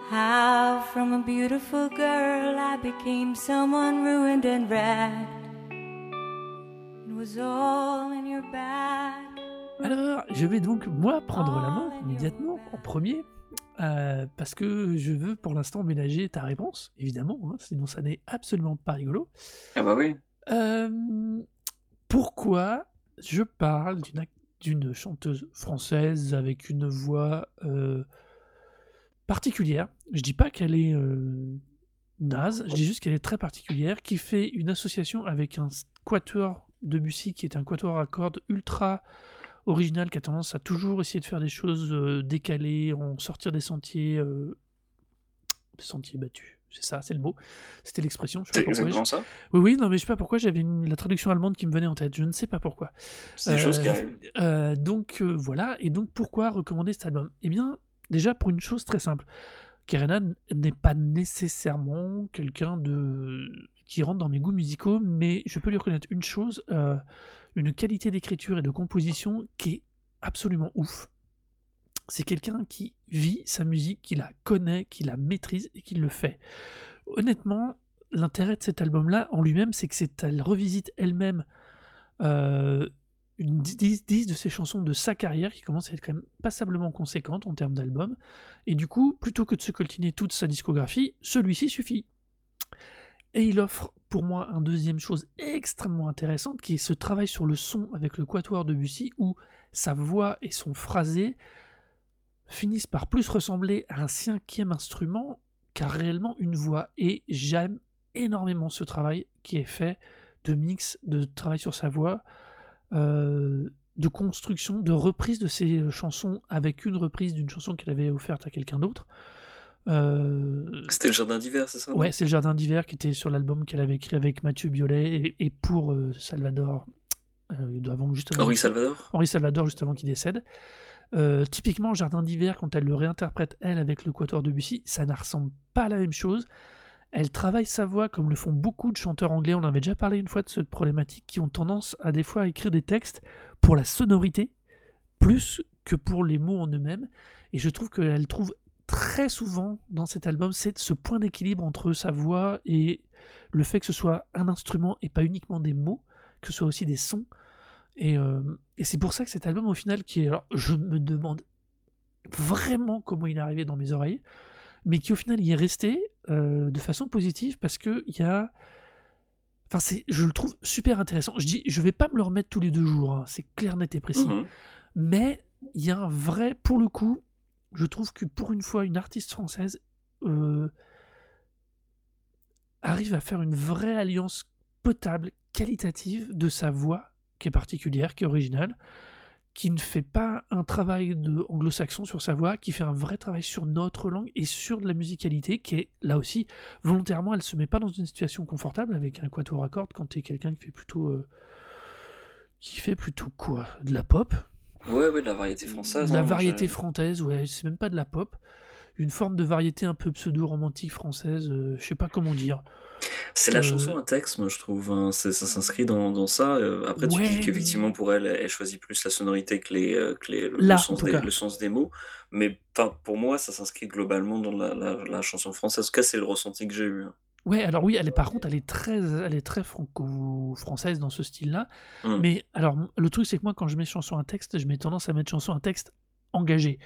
[SPEAKER 4] How from a beautiful girl I became someone ruined and wrecked.
[SPEAKER 1] Alors, je vais donc moi prendre la main immédiatement en premier. euh, parce que je veux pour l'instant ménager ta réponse, évidemment, hein, sinon ça n'est absolument pas rigolo.
[SPEAKER 2] Ah bah oui.
[SPEAKER 1] Euh, pourquoi je parle d'une chanteuse française avec une voix euh, particulière? Je dis pas qu'elle est euh, naze, je dis juste qu'elle est très particulière, qui fait une association avec un quatuor de Bussy qui est un quatuor à cordes ultra original qui a tendance à toujours essayer de faire des choses euh, décalées, en sortir des sentiers, euh, des sentiers battus. C'est ça, c'est le mot. C'était l'expression.
[SPEAKER 2] C'est exactement ça.
[SPEAKER 1] Oui, oui, non, mais je sais pas pourquoi j'avais une- la traduction allemande qui me venait en tête. Je ne sais pas pourquoi.
[SPEAKER 2] C'est des choses qui
[SPEAKER 1] Euh, donc voilà, et donc pourquoi recommander cet album? Eh bien, déjà pour une chose très simple, Kerenan n'est pas nécessairement quelqu'un de qui rentre dans mes goûts musicaux, mais je peux lui reconnaître une chose, euh, une qualité d'écriture et de composition qui est absolument ouf. C'est quelqu'un qui vit sa musique, qui la connaît, qui la maîtrise et qui le fait. Honnêtement, l'intérêt de cet album-là en lui-même, c'est que elle revisite elle-même euh, une 10, 10 de ses chansons de sa carrière qui commence à être quand même passablement conséquente en termes d'album. Et du coup, plutôt que de se coltiner toute sa discographie, celui-ci suffit. Et il offre pour moi un deuxième chose extrêmement intéressante qui est ce travail sur le son avec le quatuor de Bussy où sa voix et son phrasé finissent par plus ressembler à un cinquième instrument qu'à réellement une voix. Et j'aime énormément ce travail qui est fait de mix, de travail sur sa voix, euh, de construction, de reprise de ses chansons avec une reprise d'une chanson qu'elle avait offerte à quelqu'un d'autre. Euh,
[SPEAKER 2] C'était le jardin d'hiver, c'est ça
[SPEAKER 1] ouais, c'est le Jardin d'hiver qui était sur l'album qu'elle avait écrit avec Mathieu Biolay et, et pour euh, Salvador, euh, avant juste avant-
[SPEAKER 2] Henri Salvador?
[SPEAKER 1] Henri Salvador juste avant qu'il décède. Euh, typiquement, Jardin d'hiver, quand elle le réinterprète, elle, avec le quatuor de Bussy, ça ne ressemble pas à la même chose. Elle travaille sa voix comme le font beaucoup de chanteurs anglais. On avait déjà parlé une fois de cette problématique qui ont tendance à des fois à écrire des textes pour la sonorité plus que pour les mots en eux-mêmes. Et je trouve qu'elle trouve très souvent dans cet album c'est ce point d'équilibre entre sa voix et le fait que ce soit un instrument et pas uniquement des mots, que ce soit aussi des sons. Et, euh, et c'est pour ça que cet album, au final, qui est. Alors, je me demande vraiment comment il est arrivé dans mes oreilles, mais qui, au final, y est resté euh, de façon positive parce que il y a. Enfin, c'est, je le trouve super intéressant. Je dis, je vais pas me le remettre tous les deux jours, hein, c'est clair, net et précis.
[SPEAKER 2] Mhm.
[SPEAKER 1] Mais il y a un vrai, pour le coup, je trouve que pour une fois, une artiste française euh, arrive à faire une vraie alliance potable, qualitative de sa voix, qui est particulière, qui est originale, qui ne fait pas un travail de anglo-saxon sur sa voix, qui fait un vrai travail sur notre langue et sur de la musicalité, qui est là aussi, volontairement, elle se met pas dans une situation confortable avec un quatuor à cordes quand tu es quelqu'un qui fait plutôt. euh, qui fait plutôt quoi? De la pop
[SPEAKER 2] Ouais, ouais, de la variété française.
[SPEAKER 1] de la
[SPEAKER 2] hein,
[SPEAKER 1] variété française, ouais, c'est même pas de la pop. Une forme de variété un peu pseudo-romantique française, euh, je sais pas comment dire.
[SPEAKER 2] C'est la
[SPEAKER 1] Euh,
[SPEAKER 2] chanson à texte, moi, je trouve. hein. Ça s'inscrit dans, dans ça. Euh, Après, tu dis
[SPEAKER 1] mais-
[SPEAKER 2] qu'effectivement, pour elle, elle choisit plus la sonorité que, les, euh, que les- le,
[SPEAKER 1] Là,
[SPEAKER 2] sens des, le sens des mots. Mais pour moi, ça s'inscrit globalement dans la, la- la chanson française. En tout cas, c'est le ressenti que j'ai eu. hein.
[SPEAKER 1] Ouais, alors oui, elle est par contre, elle est très, elle est très franco-française dans ce style-là.
[SPEAKER 2] Mm.
[SPEAKER 1] Mais alors, le truc, c'est que moi, quand je mets chanson à texte, je mets tendance à mettre chanson à texte engagée.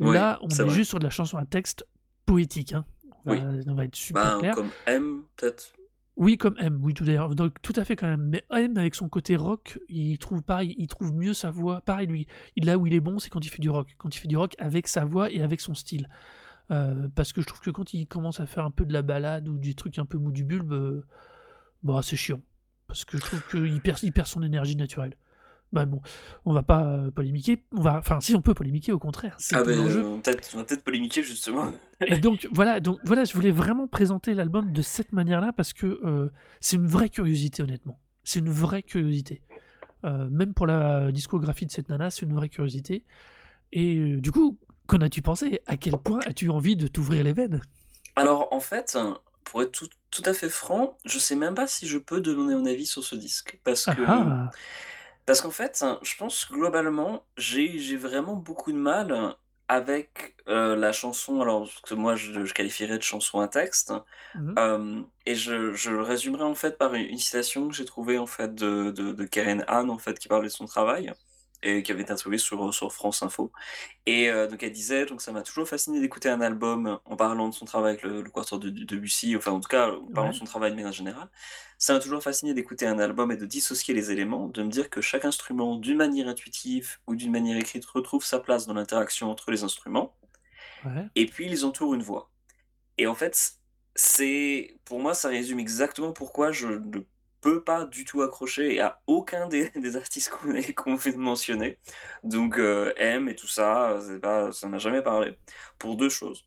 [SPEAKER 2] Oui,
[SPEAKER 1] Là, on est, juste sur de la chanson à texte poétique. hein. On, va, on va être super
[SPEAKER 2] Bah,
[SPEAKER 1] clair.
[SPEAKER 2] comme M, peut-être?
[SPEAKER 1] Oui, comme M, oui, tout d'ailleurs. Donc, tout à fait quand même. Mais M, avec son côté rock, il trouve pareil, il trouve mieux sa voix. Pareil, lui, là où il est bon, c'est quand il fait du rock. Quand il fait du rock avec sa voix et avec son style. Euh, parce que je trouve que quand il commence à faire un peu de la balade ou des trucs un peu mou du bulbe, euh, bah, c'est chiant. Parce que je trouve qu'il perd, il perd son énergie naturelle. Bah bon, on va pas euh, polémiquer. On va, enfin, si on peut polémiquer, au contraire.
[SPEAKER 2] Ah, ben,
[SPEAKER 1] l'enjeu.
[SPEAKER 2] on on va peut-être polémiquer, justement.
[SPEAKER 1] Et donc voilà, donc voilà, je voulais vraiment présenter l'album de cette manière-là parce que c'est une vraie curiosité, honnêtement. C'est une vraie curiosité. Même pour la discographie de cette nana, c'est une vraie curiosité. Et du coup, qu'en as-tu pensé? À quel point as-tu envie de t'ouvrir les veines?
[SPEAKER 2] Alors, en fait, pour être tout, tout à fait franc, je sais même pas si je peux donner mon avis sur ce disque. Parce
[SPEAKER 1] Ah
[SPEAKER 2] que.
[SPEAKER 1] ah
[SPEAKER 2] Parce qu'en fait, je pense que globalement, j'ai j'ai vraiment beaucoup de mal avec euh, la chanson, alors que moi je, je qualifierais de chanson à texte,
[SPEAKER 1] Mhm.
[SPEAKER 2] euh, et je, je le résumerai en fait par une, une citation que j'ai trouvée en fait de, de, de Karen Hahn en fait qui parlait de son travail et qui avait été interviewée sur, sur France Info. Et euh, donc elle disait, donc ça m'a toujours fasciné d'écouter un album en parlant de son travail avec le, le Quartier de, de Debussy, enfin en tout cas en parlant
[SPEAKER 1] Ouais.
[SPEAKER 2] de son travail de manière générale. Ça m'a toujours fasciné d'écouter un album et de dissocier les éléments, de me dire que chaque instrument, d'une manière intuitive ou d'une manière écrite, retrouve sa place dans l'interaction entre les instruments,
[SPEAKER 1] Ouais.
[SPEAKER 2] et puis ils entourent une voix. Et en fait, c'est pour moi, ça résume exactement pourquoi je ne peux pas du tout accrocher à aucun des, (laughs) artistes qu'on (laughs) qu'on de mentionner. Donc euh, M et tout ça, c'est pas, ça m'a jamais parlé. Pour deux choses.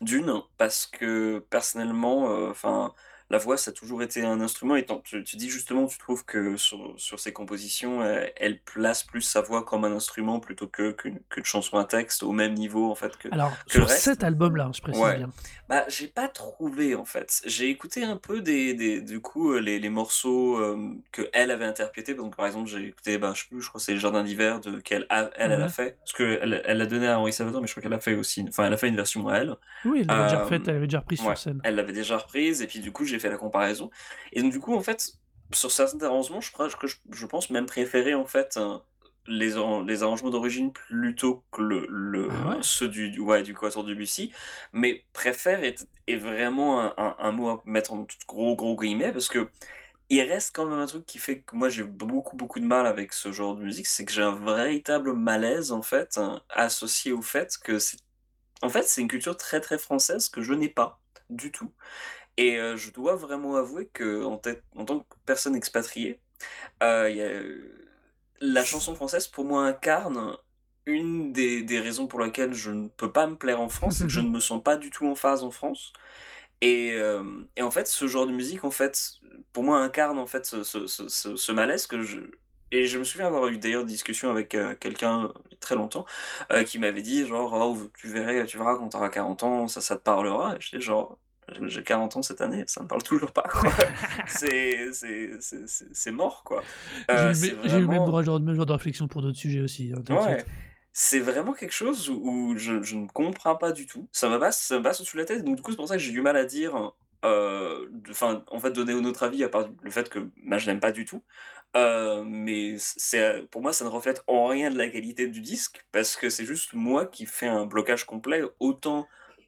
[SPEAKER 2] D'une, parce que personnellement, euh, enfin, la voix, ça a toujours été un instrument. Et tu, tu dis justement, tu trouves que sur, sur ses compositions, elle, elle place plus sa voix comme un instrument plutôt que qu'une qu'une chanson à texte au même niveau en fait que,
[SPEAKER 1] Alors,
[SPEAKER 2] que le
[SPEAKER 1] sur
[SPEAKER 2] reste.
[SPEAKER 1] cet album-là, je précise
[SPEAKER 2] Ouais.
[SPEAKER 1] bien.
[SPEAKER 2] Bah, j'ai pas trouvé en fait. J'ai écouté un peu des, des du coup euh, les, les morceaux euh, que elle avait interprétés. Donc par exemple, j'ai écouté, bah, je sais plus, je crois que c'est les Jardins d'hiver de qu'elle a, elle, elle a fait. Parce que elle, elle l'a donné à Henri Salvador, mais je crois qu'elle a fait aussi. Enfin, elle a fait une version à elle.
[SPEAKER 1] Oui, elle l'avait déjà
[SPEAKER 2] Euh,
[SPEAKER 1] elle l'avait déjà reprise
[SPEAKER 2] Ouais,
[SPEAKER 1] sur scène.
[SPEAKER 2] elle l'avait déjà reprise et puis du coup j'ai fait la comparaison. Et donc du coup en fait sur certains arrangements je, crois que je, je pense même préférer en fait euh, les, les arrangements d'origine plutôt que le, le-
[SPEAKER 1] Ah ouais?
[SPEAKER 2] ceux du, du, ouais, du Quatuor Debussy. Mais préfère est, est vraiment un, un- un mot à mettre en gros gros guillemets parce que il reste quand même un truc qui fait que moi j'ai beaucoup beaucoup de mal avec ce genre de musique, c'est que j'ai un véritable malaise en fait hein, associé au fait que c'est en fait, c'est une culture très très française que je n'ai pas du tout. Et euh, je dois vraiment avouer que en, tant que personne expatriée, euh, euh, la chanson française pour moi incarne une des, raisons pour lesquelles je ne peux pas me plaire en France, c'est que je ne me sens pas du tout en phase en France. Et, en fait, ce genre de musique, en fait, pour moi, incarne en fait ce, malaise que je. Et je me souviens avoir eu d'ailleurs une discussion avec euh, quelqu'un très longtemps qui m'avait dit genre oh, tu verrais, tu verras quand tu auras 40 ans, ça, ça te parlera. Et j'étais genre j'ai 40 ans cette année, ça me parle toujours pas (laughs) c'est mort quoi.
[SPEAKER 1] J'ai
[SPEAKER 2] Euh,
[SPEAKER 1] le,
[SPEAKER 2] c'est
[SPEAKER 1] mé- j'ai le même,
[SPEAKER 2] vraiment
[SPEAKER 1] droit, genre, même genre de réflexion pour d'autres sujets aussi, hein,
[SPEAKER 2] Ouais, c'est vraiment quelque chose où, où je, je ne comprends pas du tout. Ça me passe, ça me passe de la tête. Donc du coup, c'est pour ça que j'ai du mal à dire, euh, enfin, en fait, donner notre avis à part le fait que bah, je n'aime pas du tout. Euh, mais c'est, pour moi, ça ne reflète en rien de la qualité du disque parce que c'est juste moi qui fais un blocage complet, autant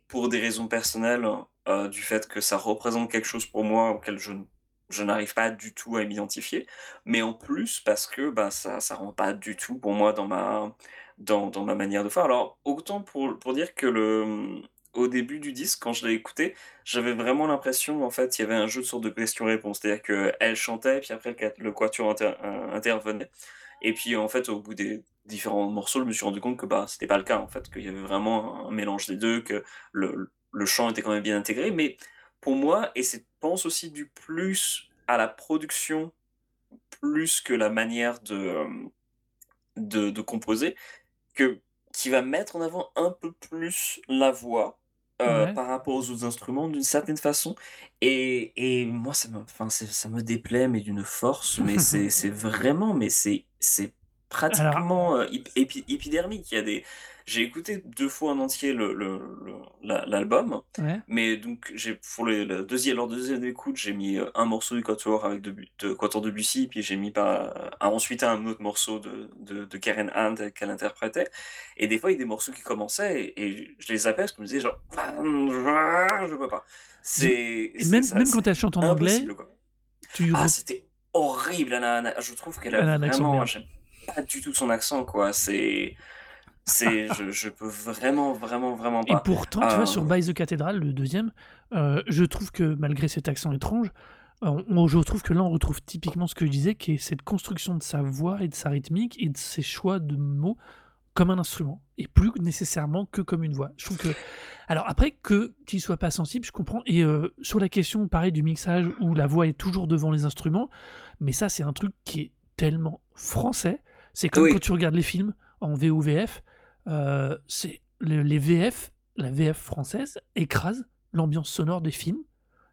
[SPEAKER 2] pour des raisons personnelles, euh, du fait que ça représente quelque chose pour moi auquel je, je n'arrive pas du tout à m'identifier, mais en plus parce que bah, ça, ça rend pas du tout pour moi dans ma, dans, dans ma manière de faire. Alors, autant pour, pour dire que le, au début du disque, quand je l'ai écouté, j'avais vraiment l'impression en fait il y avait un jeu de sorte de questions-réponses. C'est-à-dire qu'elle chantait, puis après le, quat- le quatuor euh, intervenait. Et puis en fait, au bout des différents morceaux, je me suis rendu compte que bah, c'était pas le cas, en fait, qu'il y avait vraiment un mélange des deux, que le, le chant était quand même bien intégré. Mais pour moi, et c'est, je pense aussi du plus à la production, plus que la manière de, euh, de, de composer, que, qui va mettre en avant un peu plus la voix euh,
[SPEAKER 1] Ouais.
[SPEAKER 2] par rapport aux autres instruments d'une certaine façon. Et, et moi, ça me, ça me déplaît, mais d'une force, mais c'est (laughs) c'est vraiment, mais c'est c'est
[SPEAKER 1] Alors,
[SPEAKER 2] pratiquement euh, ép- épi- épidermique. Il y a des... J'ai écouté deux fois en entier le, le- le- la- l'album,
[SPEAKER 1] ouais.
[SPEAKER 2] mais donc j'ai pour le, le deuxième, leur deuxième écoute, j'ai mis euh, un morceau du Quatuor avec de, de Quatuor Debussy, puis j'ai mis par, euh, ensuite un autre morceau de, de, de Karen Hand qu'elle interprétait. Et des fois, il y a des morceaux qui commençaient et, et je les appelle parce que je me disais genre, je peux pas. C'est
[SPEAKER 1] même,
[SPEAKER 2] ça,
[SPEAKER 1] même quand elle chante en anglais, tu
[SPEAKER 2] Ah, c'était horrible. Elle a un- je trouve qu'elle
[SPEAKER 1] elle a
[SPEAKER 2] a
[SPEAKER 1] un
[SPEAKER 2] vraiment, pas du tout son accent quoi. C'est, c'est, (laughs) je, je peux vraiment, vraiment, vraiment
[SPEAKER 1] Et
[SPEAKER 2] pas.
[SPEAKER 1] pourtant, tu vois, sur
[SPEAKER 2] Euh,
[SPEAKER 1] By the Cathedral, le deuxième, euh, je trouve que malgré cet accent étrange, euh, on- je trouve que là, on retrouve typiquement ce que je disais, qui est cette construction de sa voix et de sa rythmique et de ses choix de mots comme un instrument et plus nécessairement que comme une voix. Je trouve que. Alors après, que qu'il soit pas sensible, je comprends. Et euh, sur la question, pareil, du mixage où la voix est toujours devant les instruments, mais ça, c'est un truc qui est tellement français. C'est comme
[SPEAKER 2] Oui.
[SPEAKER 1] quand tu regardes les films en VOVF, euh, c'est le- les VF, la VF française écrase l'ambiance sonore des films.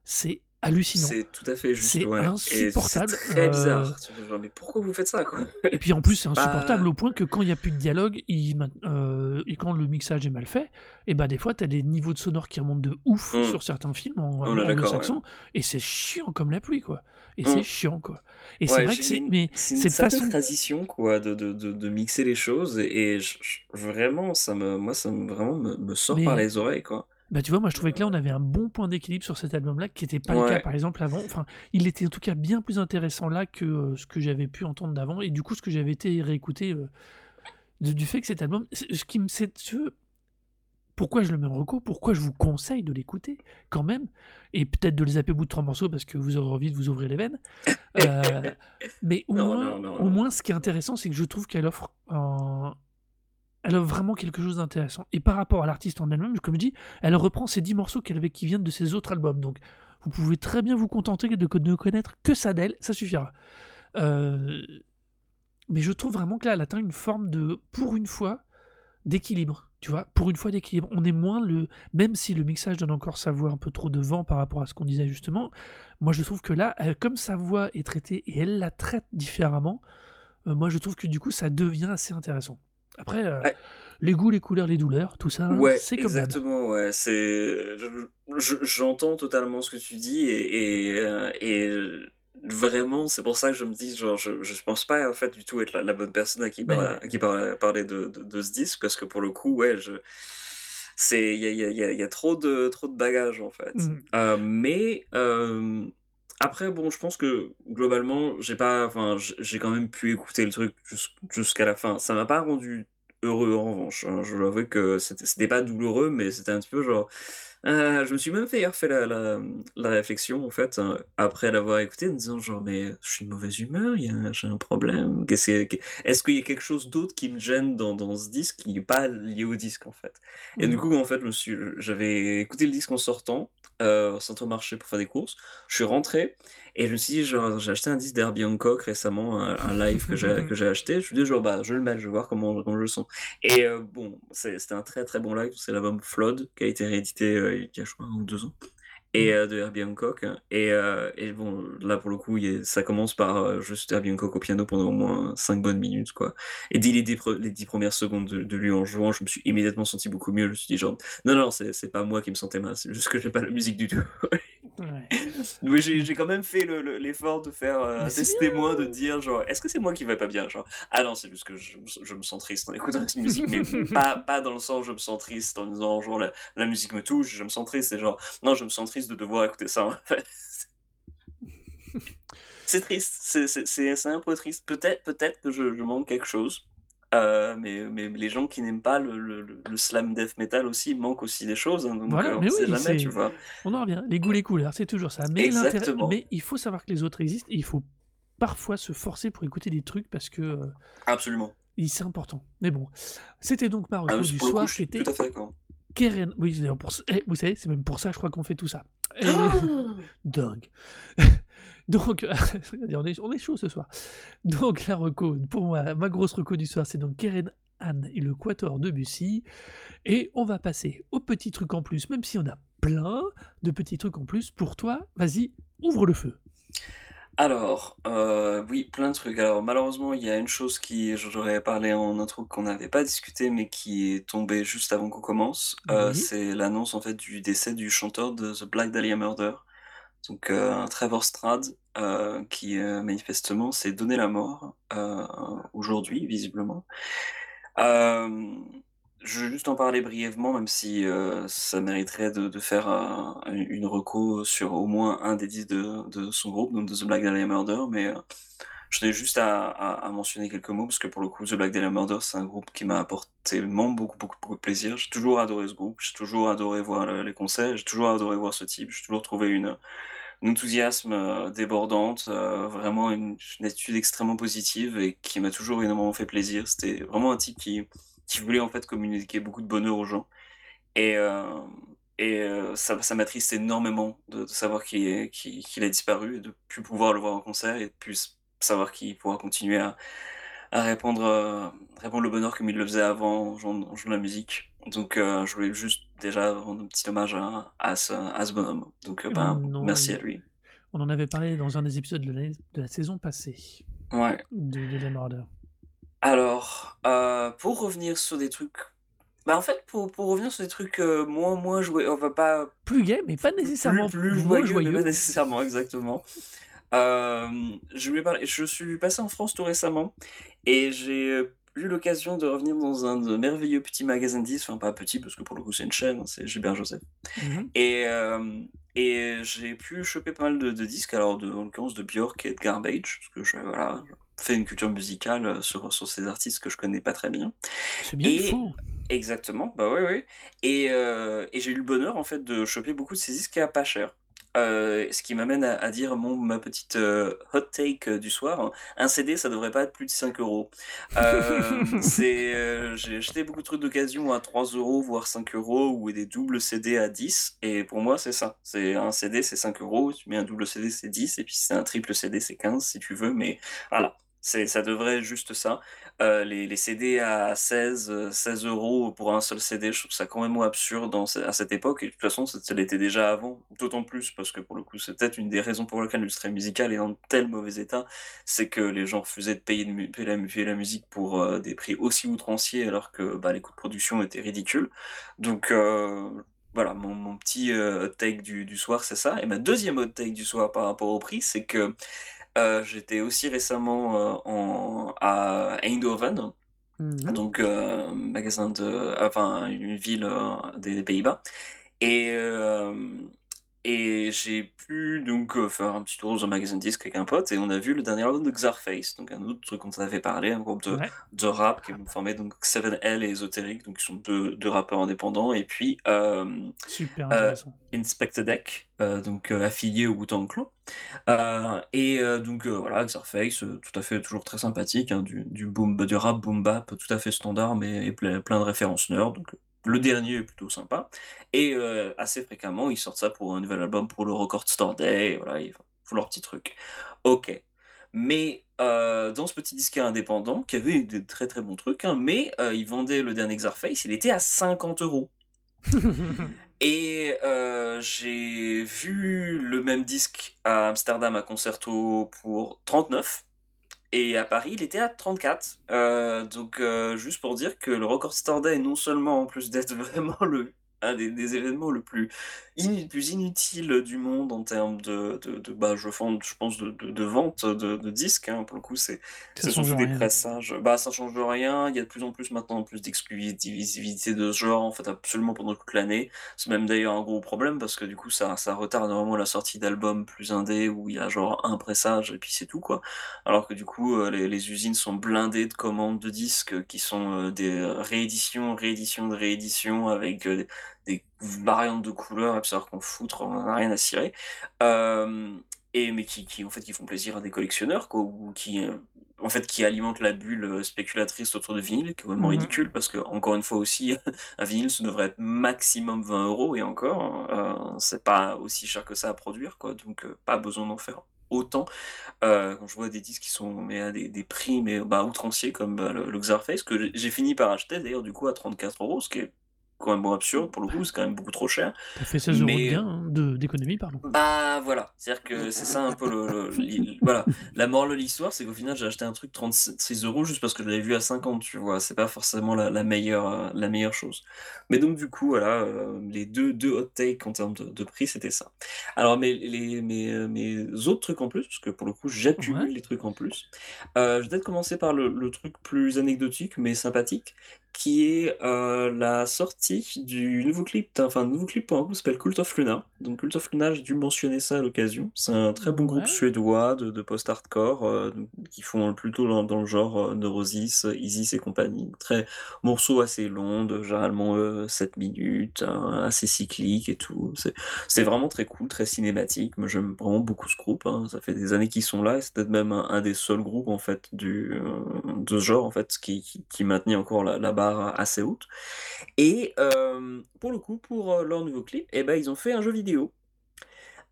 [SPEAKER 1] C'est hallucinant.
[SPEAKER 2] C'est tout à fait juste,
[SPEAKER 1] C'est
[SPEAKER 2] ouais.
[SPEAKER 1] Insupportable.
[SPEAKER 2] c'est très
[SPEAKER 1] euh,
[SPEAKER 2] bizarre. Genre, mais pourquoi vous faites ça, quoi?
[SPEAKER 1] Et puis en plus, c'est (laughs) insupportable au point que quand il n'y a plus de dialogue il euh, et quand le mixage est mal fait, et bah des fois, tu as des niveaux de sonore qui remontent de ouf
[SPEAKER 2] Mm.
[SPEAKER 1] sur certains films en,
[SPEAKER 2] Oh
[SPEAKER 1] anglo-saxon, et c'est chiant comme la pluie, quoi. Et
[SPEAKER 2] Mm.
[SPEAKER 1] c'est chiant, quoi. Et c'est vrai que c'est.
[SPEAKER 2] une-
[SPEAKER 1] Mais
[SPEAKER 2] c'est
[SPEAKER 1] façon.
[SPEAKER 2] tradition, quoi, de, de, de, de mixer les choses. Et, et je- je- vraiment, ça me, moi, ça me, vraiment me, me sort par les oreilles, quoi.
[SPEAKER 1] bah, tu vois, moi je trouvais que là on avait un bon point d'équilibre sur cet album-là, qui n'était pas le cas par exemple avant. Enfin, il était en tout cas bien plus intéressant là que euh, ce que j'avais pu entendre d'avant. Et du coup, ce que j'avais été réécouté euh, du fait que cet album, ce qui me. Pourquoi je le mets en reco, pourquoi je vous conseille de l'écouter quand même, et peut-être de les zapper au bout de trois morceaux parce que vous aurez envie de vous ouvrir les veines. Euh, (laughs) mais au,
[SPEAKER 2] Non,
[SPEAKER 1] moins,
[SPEAKER 2] non, non,
[SPEAKER 1] au
[SPEAKER 2] non.
[SPEAKER 1] moins, ce qui est intéressant, c'est que je trouve qu'elle offre un- Elle offre vraiment quelque chose d'intéressant. Et par rapport à l'artiste en elle-même, comme je dis, elle reprend ces 10 morceaux qu'elle avait qui viennent de ses autres albums. Donc, vous pouvez très bien vous contenter de ne connaître que ça d'elle, ça suffira. Euh, mais je trouve vraiment que là, elle atteint une forme de, pour une fois, d'équilibre. Tu vois, pour une fois d'équilibre. On est moins le. Même si le mixage donne encore sa voix un peu trop de vent par rapport à ce qu'on disait justement, moi je trouve que là, elle- comme sa voix est traitée et elle la traite différemment, euh, moi je trouve que du coup ça devient assez intéressant. Après, euh,
[SPEAKER 2] Ouais.
[SPEAKER 1] les goûts, les couleurs, les douleurs, tout ça,
[SPEAKER 2] Ouais,
[SPEAKER 1] c'est comme d'hab.
[SPEAKER 2] exactement, ouais, c'est, je- je- j'entends totalement ce que tu dis et, et, euh, et vraiment, c'est pour ça que je me dis, genre, je, je pense pas en fait du tout être la, la bonne personne à qui, à qui par- parler de, de, de ce disque parce que pour le coup, ouais, je, c'est, il y a, y a- y a- y a trop de, trop de bagages en fait.
[SPEAKER 1] Mm.
[SPEAKER 2] Euh, mais euh, après, bon, je pense que globalement, j'ai pas, enfin, j'ai quand même pu écouter le truc jus- jusqu'à la fin. Ça m'a pas rendu heureux en revanche. hein. Je dois avouer que c'était c'était pas douloureux, mais c'était un petit peu genre. Euh, je me suis même fait hier fait la, la, la réflexion en fait hein, après l'avoir écouté en me disant genre mais je suis de mauvaise humeur, j'ai un problème. Que- Est-ce qu'il y a quelque chose d'autre qui me gêne dans, dans ce disque qui n'est pas lié au disque en fait? Et du
[SPEAKER 1] Mm.
[SPEAKER 2] coup en fait j'avais écouté le disque en sortant euh, au centre marché pour faire des courses. Je suis rentré et je me suis dit, genre, j'ai acheté un disque d'Herbie Hancock récemment, un, un live que j'ai (laughs) acheté. Je me suis dit, genre, bah, je vais le mettre, je vais voir comment, comment je le sens. Et euh, bon, c'était un très très bon live. C'est l'album Flood qui a été réédité euh, il y a, je crois, un ou deux ans. Et euh, de Herbie Hancock. Et, euh, et bon, là pour le coup, il y a- ça commence par juste Herbie Hancock au piano pendant au moins 5 bonnes minutes, quoi. Et dès les dix, pre- les dix premières secondes de, de lui en jouant, je me suis immédiatement senti beaucoup mieux. Je me suis dit, genre, non, non, c'est c'est pas moi qui me sentais mal, c'est juste que j'ai pas la musique du tout. (laughs)
[SPEAKER 1] Ouais. (laughs)
[SPEAKER 2] J'ai quand même fait le- le- l'effort de faire un test témoin, de dire genre, est-ce que c'est moi qui vais pas bien genre, Ah non, c'est juste que je, me- je me sens triste en écoutant cette musique, mais (laughs) pas, pas dans le sens je me sens triste en disant genre la, la musique me touche, je me sens triste, c'est genre, non, je me sens triste de devoir écouter ça. en fait. (laughs) c'est triste, c'est- un peu triste. Peut-être peut-être que je, je manque quelque chose. Euh, mais, mais les gens qui n'aiment pas le, le, le- le slam death metal aussi manquent aussi des choses, hein, donc
[SPEAKER 1] Voilà,
[SPEAKER 2] euh, on
[SPEAKER 1] mais
[SPEAKER 2] sait
[SPEAKER 1] oui,
[SPEAKER 2] jamais,
[SPEAKER 1] c'est-
[SPEAKER 2] tu vois.
[SPEAKER 1] On en revient. Les goûts, les couleurs, c'est toujours ça. Mais, il faut savoir que les autres existent et il faut parfois se forcer pour écouter des trucs parce que euh,
[SPEAKER 2] Absolument.
[SPEAKER 1] c'est important. Mais bon, c'était donc ma
[SPEAKER 2] Ah,
[SPEAKER 1] du soir était
[SPEAKER 2] tout à fait d'accord.
[SPEAKER 1] Keren. Oui, pour eh, vous savez, c'est même pour ça, je crois qu'on fait tout ça. (gasps) Et- (laughs) Dingue. (laughs) Donc, (laughs) on est, on est chaud ce soir. Donc, la reco, pour moi, ma grosse reco du soir, c'est donc Keren Anne et le Quator de Bussy. Et on va passer aux petits trucs en plus, même si on a plein de petits trucs en plus. Pour toi, vas-y, ouvre le feu.
[SPEAKER 2] Alors, euh, oui, plein de trucs. Alors, malheureusement, il y a une chose qui, j'aurais parlé en intro, qu'on n'avait pas discuté, mais qui est tombée juste avant qu'on commence. Euh, c'est l'annonce, en fait, du décès du chanteur de The Black Dahlia Murder. Donc, euh, Trevor Strad, euh, qui, euh, manifestement, s'est donné la mort, aujourd'hui, visiblement. Je vais juste en parler brièvement, même si ça mériterait de, faire une reco sur au moins un des disques de, son groupe, donc de The Black Dahlia Murder, mais je tenais juste à, mentionner quelques mots, parce que pour le coup, The Black Dahlia Murder, c'est un groupe qui m'a apporté vraiment beaucoup, beaucoup, beaucoup de plaisir. J'ai toujours adoré ce groupe, j'ai toujours adoré voir le- les concerts, j'ai toujours adoré voir ce type, j'ai toujours trouvé une, un enthousiasme euh, débordante, euh, vraiment une, attitude extrêmement positive et qui m'a toujours énormément fait plaisir. C'était vraiment un type qui, voulait en fait communiquer beaucoup de bonheur aux gens. Et, euh, euh, ça, ça m'attriste énormément de, savoir qu'il qu'il- qu'il a disparu et de plus pouvoir le voir en concert et de plus savoir qu'il pourra continuer à, à répandre, euh, répandre le bonheur comme il le faisait avant en jouant, en jouant de la musique. Donc euh, je voulais juste déjà rendre un petit hommage à, à, ce, à ce bonhomme. Donc euh, ben, merci à lui.
[SPEAKER 1] On en avait parlé dans un des épisodes de, la saison passée
[SPEAKER 2] Ouais.
[SPEAKER 1] de, de Murder.
[SPEAKER 2] Alors, euh, pour revenir sur des trucs... Bah en fait, pour, pour revenir sur des trucs euh, moins, moins joués, on va pas
[SPEAKER 1] Plus gay, mais pas nécessairement
[SPEAKER 2] plus, plus
[SPEAKER 1] moins
[SPEAKER 2] joyeux, mais pas nécessairement, exactement. Euh, je, voulais parler, je suis passé en France tout récemment et j'ai euh, eu l'occasion de revenir dans un de merveilleux petits magasins de disques, enfin pas petit parce que pour le coup c'est une chaîne, hein, c'est Gilbert Joseph.
[SPEAKER 1] Mhm.
[SPEAKER 2] Et, euh, et j'ai pu choper pas mal de, de disques, alors de, en l'occurrence de Björk et de Garbage, parce que je, voilà, je fais une culture musicale euh, sur, sur ces artistes que je connais pas très bien.
[SPEAKER 1] C'est bien, il
[SPEAKER 2] Et-
[SPEAKER 1] faut.
[SPEAKER 2] Exactement, bah, ouais, ouais et et j'ai eu le bonheur, en fait, de choper beaucoup de ces disques à pas cher. Heu, ce qui m'amène à à dire mon ma petite, heu, hot take, heu, du soir. Un CD, ça devrait pas être plus de 5 €. Hem, c'est, heu, j'ai acheté beaucoup de trucs d'occasion à 3 €, voire 5 € ou des doubles CD à 10 et pour moi, c'est ça. C'est un CD, c'est 5 €, tu mets un double CD, c'est 10 et puis si c'est un triple CD, c'est 15 si tu veux, mais voilà, c'est ça devrait être juste ça. Heu, les les CD à 16, heu, 16 € pour un seul CD, je trouve ça quand même absurde dans à cette époque et de toute façon, ça l'était déjà avant. D'autant plus parce que pour le coup, c'est peut-être une des raisons pour lesquelles l'industrie musicale est dans tel mauvais état, c'est que les gens refusaient de payer de payer la musique pour, heu, des prix aussi outranciers alors que, bah, les coûts de production étaient ridicules. Donc voilà, mon petit, heu, hot take du du soir, c'est ça et ma 2e hot take du soir par rapport au prix, c'est que, heu, j'étais aussi récemment, heu, en à Eindhoven,
[SPEAKER 1] Mmh mh.
[SPEAKER 2] donc heu, magasin de enfin une ville, des Pays-Bas et et j'ai pu donc heu, faire un petit tour dans un magasin de disques avec un pote et on a vu le dernier album de Czarface, donc un autre truc dont on avait parlé, un groupe de
[SPEAKER 1] Ouais.
[SPEAKER 2] de rap qui formait donc 7L et Esoteric, donc qui sont 2- 2 rappeurs indépendants et puis,
[SPEAKER 1] Super intéressant.
[SPEAKER 2] Inspectah Deck, heu, donc affilié au Wu-Tang Clan. Et donc voilà, Czarface, heu, tout à fait toujours très sympathique, hein, du du boom du rap boom bap tout à fait standard mais et ple plein de références nerd, donc le dernier est plutôt sympa. Et heu, assez fréquemment, ils sortent ça pour un nouvel album pour le Record Store Day, voilà, ils font leur petit truc. OK, mais heu, dans ce petit disquaire indépendant qui avait de très, très bons trucs, hein, mais heu, ils vendaient le dernier Czarface, il était à 50 € (laughs) et heu, j'ai vu le même disque à Amsterdam à Concerto pour 39 et à Paris, il était à 34. Heu, donc heu, juste pour dire que le Record Store Day, non seulement en plus d'être (laughs) vraiment le un des événements le plus plus inutile du monde en termes de de de bah, je pense de de de vente de de disques, hein, pour le coup, c'est
[SPEAKER 1] Ça
[SPEAKER 2] c'est
[SPEAKER 1] change
[SPEAKER 2] surtout des
[SPEAKER 1] rien.
[SPEAKER 2] pressages. Bah, ça change rien, il y a de plus en plus maintenant, plus d'exclusivité de ce genre, en fait, absolument pendant toute l'année. C'est même d'ailleurs un gros problème parce que du coup, ça ça retarde vraiment la sortie d'albums plus indés où il y a genre un pressage et puis c'est tout, quoi. Alors que du coup, heu, les les usines sont blindées de commandes de disques qui sont, heu, des rééditions, rééditions de rééditions avec, heu, des variantes de couleurs à savoir qu'en foutre, on en a rien à cirer. Hem et mais qui qui en fait, qui font plaisir à des collectionneurs, quoi, ou qui, heu, en fait, qui alimentent la bulle, heu, spéculatrice autour de vinyle, qui est complètement
[SPEAKER 1] Mmh mh.
[SPEAKER 2] ridicule parce qu'encore une fois aussi, (laughs) un vinyle, ça devrait être maximum 20 € et encore, c'est pas aussi cher que ça à produire, quoi, donc pas besoin d'en faire autant. Quand je vois des disques qui sont mais à des des prix mais bah, outranciers comme, bah, le le Czarface que j'ai fini par acheter d'ailleurs du coup à 34 €, ce qui est complètement absurde pour le coup, c'est quand même beaucoup trop cher,
[SPEAKER 1] Tu as fait 16 € de
[SPEAKER 2] mais
[SPEAKER 1] gain, hein, de d'économie, pardon.
[SPEAKER 2] bah, voilà, c'est-à-dire que c'est ça un peu le voilà, la morale de l'histoire, c'est qu'au final, j'ai acheté un truc 36 € juste parce que je l'avais vu à 50, tu vois? C'est pas forcément la la meilleure, heu, la meilleure chose. Mais donc du coup, voilà, heu, les 2- 2 hot take en termes de de prix, c'était ça. Alors mes les mes, heu, mes autres trucs en plus, parce que pour le coup,
[SPEAKER 1] Ouais.
[SPEAKER 2] j'accumule les trucs en plus. Je vais peut-être commencer par le le truc plus anecdotique mais sympathique, qui est, heu, la sortie du nouveau clip enfin, nouveau clip pour un groupe qui s'appelle Cult of Luna. Donc Cult of Luna, j'ai dû mentionner ça à l'occasion. C'est un très bon groupe suédois de de post-hardcore, donc qui font plutôt dans dans le genre, heu, Neurosis, Isis et compagnie. Très morceaux assez longs de généralement, heu, 7 minutes, heu, assez cycliques et tout. C'est vraiment très cool, très cinématique. Moi, j'aime vraiment beaucoup ce groupe, hein. Ça fait des années qu'ils sont là et c'est peut-être même un un des seuls groupes en fait du, de ce genre en fait, qui qui qui maintenait encore la la barre assez haute et hem, pour le coup, pour, heu, leur nouveau clip et bah, ils ont fait un jeu vidéo.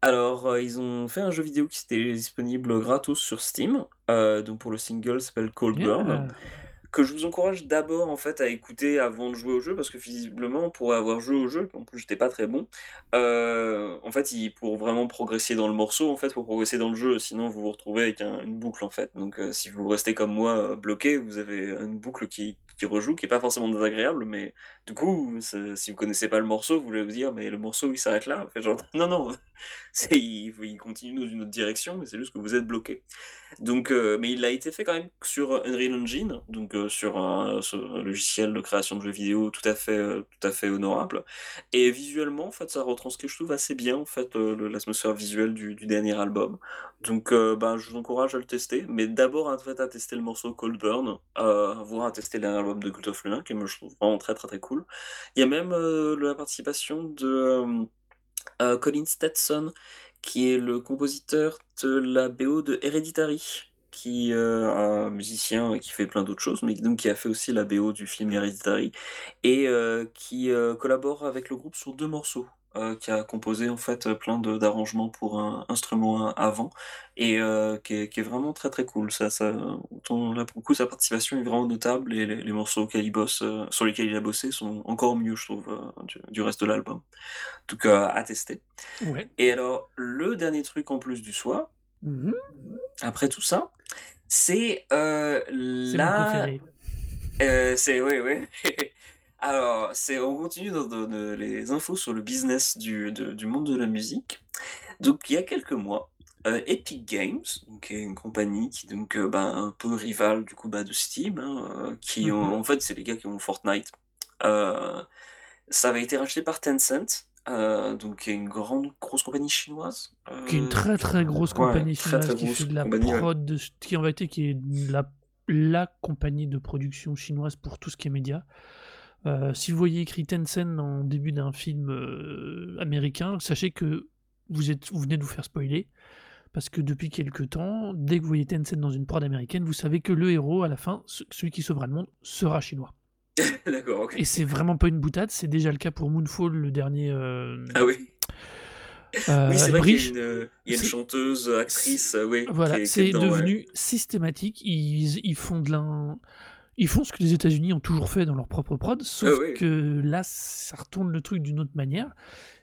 [SPEAKER 2] Alors, heu, ils ont fait un jeu vidéo qui était disponible gratos sur Steam, donc pour le single, s'appelle Cold Burn,
[SPEAKER 1] Yeah!
[SPEAKER 2] Que je vous encourage d'abord en fait à écouter avant de jouer au jeu parce que visiblement pour avoir joué au jeu, en plus j'étais pas très bon, heu, en fait, pour vraiment progresser dans le morceau, en fait, faut progresser dans le jeu, sinon vous vous retrouvez avec un une boucle, en fait. Donc heu, si vous restez comme moi, heu, bloqué, vous avez une boucle qui qui rejoue, qui est pas forcément désagréable, mais du coup, si vous connaissez pas le morceau, vous allez vous dire: «Mais le morceau, il s'arrête là?» (laughs) non, non, (laughs) il continue dans une autre direction, mais c'est juste que vous êtes bloqué. Donc heu, mais il a été fait quand même sur Unreal Engine, donc euh, sur un, logiciel de création de jeux vidéo tout à fait, euh, tout à fait honorable. Et visuellement, en fait, ça retranscrit, je trouve, assez bien en fait euh, l'atmosphère visuelle du, dernier album. Donc, euh, ben, je vous encourage à le tester, mais d'abord en fait, à tester le morceau Cold Burn, euh, voire à tester le dernier album de Cult of Luna, qui me trouve vraiment très très très cool. Il y a même euh, la participation de euh, euh, Colin Stetson, qui est le compositeur de la BO de Hereditary, qui euh, un musicien qui fait plein d'autres choses, mais donc qui a fait aussi la BO du film Hereditary, et euh, qui euh, collabore avec le groupe sur deux morceaux. Euh, qui a composé en fait plein de- d'arrangements pour un instrument avant et euh, qui, est, qui est vraiment très très cool. Ça, ça, là pour le coup sa participation est vraiment notable et les, les morceaux auxquels il bosse, euh, sur lesquels il a bossé sont encore mieux je trouve du, du reste de l'album. En tout cas à tester.
[SPEAKER 1] Ouais.
[SPEAKER 2] Et alors, le dernier truc en plus du soir,
[SPEAKER 1] Mhm.
[SPEAKER 2] après tout ça, c'est
[SPEAKER 1] C'est
[SPEAKER 2] la... c'est, oui, oui. (laughs) Alors, c'est, on continue dans, dans- dans les infos sur le business du, de- du monde de la musique. Donc, il y a quelques mois, euh, Epic Games, qui est une compagnie qui donc euh, bah, un peu rivale du coup bah, de Steam, hein, euh, qui ont,
[SPEAKER 1] Mhm.
[SPEAKER 2] en fait, c'est les gars qui ont Fortnite. Euh, ça avait été racheté par Tencent, donc qui est une grande grosse compagnie chinoise.
[SPEAKER 1] Qui est une très très grosse compagnie
[SPEAKER 2] très,
[SPEAKER 1] chinoise
[SPEAKER 2] très
[SPEAKER 1] qui
[SPEAKER 2] grosse
[SPEAKER 1] fait de la
[SPEAKER 2] ouais.
[SPEAKER 1] prod, de, qui en vérité qui est la, la compagnie de production chinoise pour tout ce qui est média. Euh, si vous voyez écrit Tencent en début d'un film euh, américain, sachez que vous, êtes, vous venez de vous faire spoiler. Parce que depuis quelques temps, dès que vous voyez Tencent dans une prod américaine, vous savez que le héros, à la fin, ce- celui qui sauvera le monde, sera chinois. (laughs)
[SPEAKER 2] D'accord, ok.
[SPEAKER 1] Et c'est vraiment pas une boutade, c'est déjà le cas pour Moonfall, le dernier euh,
[SPEAKER 2] Ah oui.
[SPEAKER 1] euh,
[SPEAKER 2] Oui, c'est vrai qu'il y a une, il y a une
[SPEAKER 1] c'est-
[SPEAKER 2] chanteuse, actrice, oui,
[SPEAKER 1] Voilà, c'est
[SPEAKER 2] ouais.
[SPEAKER 1] devenu systématique. Ils, ils font de l'un. Ils font ce que les États-Unis ont toujours fait dans leur propre prod, sauf
[SPEAKER 2] Ah oui.
[SPEAKER 1] que là, ça retourne le truc d'une autre manière.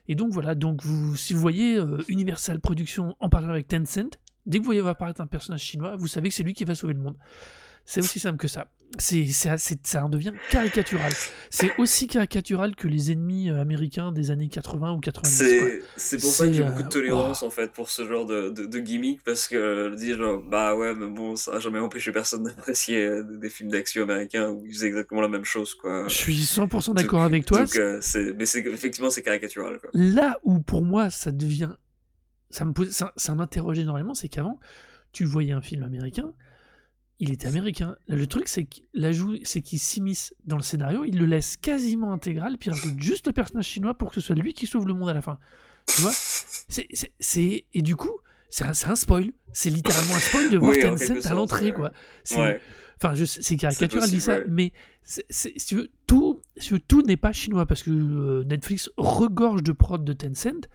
[SPEAKER 1] Et donc voilà, donc vous, si vous voyez euh, Universal Productions en parlant avec Tencent, dès que vous voyez apparaître un personnage chinois, vous savez que c'est lui qui va sauver le monde. C'est aussi simple que ça. C'est, ça en devient caricatural. C'est aussi caricatural que les ennemis euh, américains des années 80 ou 90. quoi.
[SPEAKER 2] C'est pour ça que
[SPEAKER 1] C'est,
[SPEAKER 2] j'ai beaucoup de tolérance
[SPEAKER 1] oh.
[SPEAKER 2] en fait pour ce genre de, de, de gimmick parce que euh, dire bah ouais mais bon ça a jamais empêché personne (laughs) d'apprécier euh, des films d'action américains où ils faisaient exactement la même chose quoi.
[SPEAKER 1] Je suis 100%
[SPEAKER 2] Donc,
[SPEAKER 1] d'accord avec toi.
[SPEAKER 2] donc, euh, mais c'est effectivement c'est caricatural quoi.
[SPEAKER 1] Là où pour moi ça devient, ça me ça, ça m'interroge énormément, c'est qu'avant tu voyais un film américain, il était américain. Le truc c'est qu'il c'est qu'il s'immisce dans le scénario, il le laisse quasiment intégral, puis il rajoute juste le personnage chinois pour que ce soit lui qui sauve le monde à la fin. Tu vois? C'est- et du coup c'est un, un spoil. C'est littéralement un spoil de voir
[SPEAKER 2] Oui,
[SPEAKER 1] Tencent à l'entrée
[SPEAKER 2] ouais.
[SPEAKER 1] quoi. C'est-
[SPEAKER 2] Ouais.
[SPEAKER 1] Enfin, je sais- c'est caricatural,
[SPEAKER 2] possible,
[SPEAKER 1] ça, mais si tu veux, tout, si tu veux, tout n'est pas chinois parce que euh, Netflix regorge de prod de Tencent,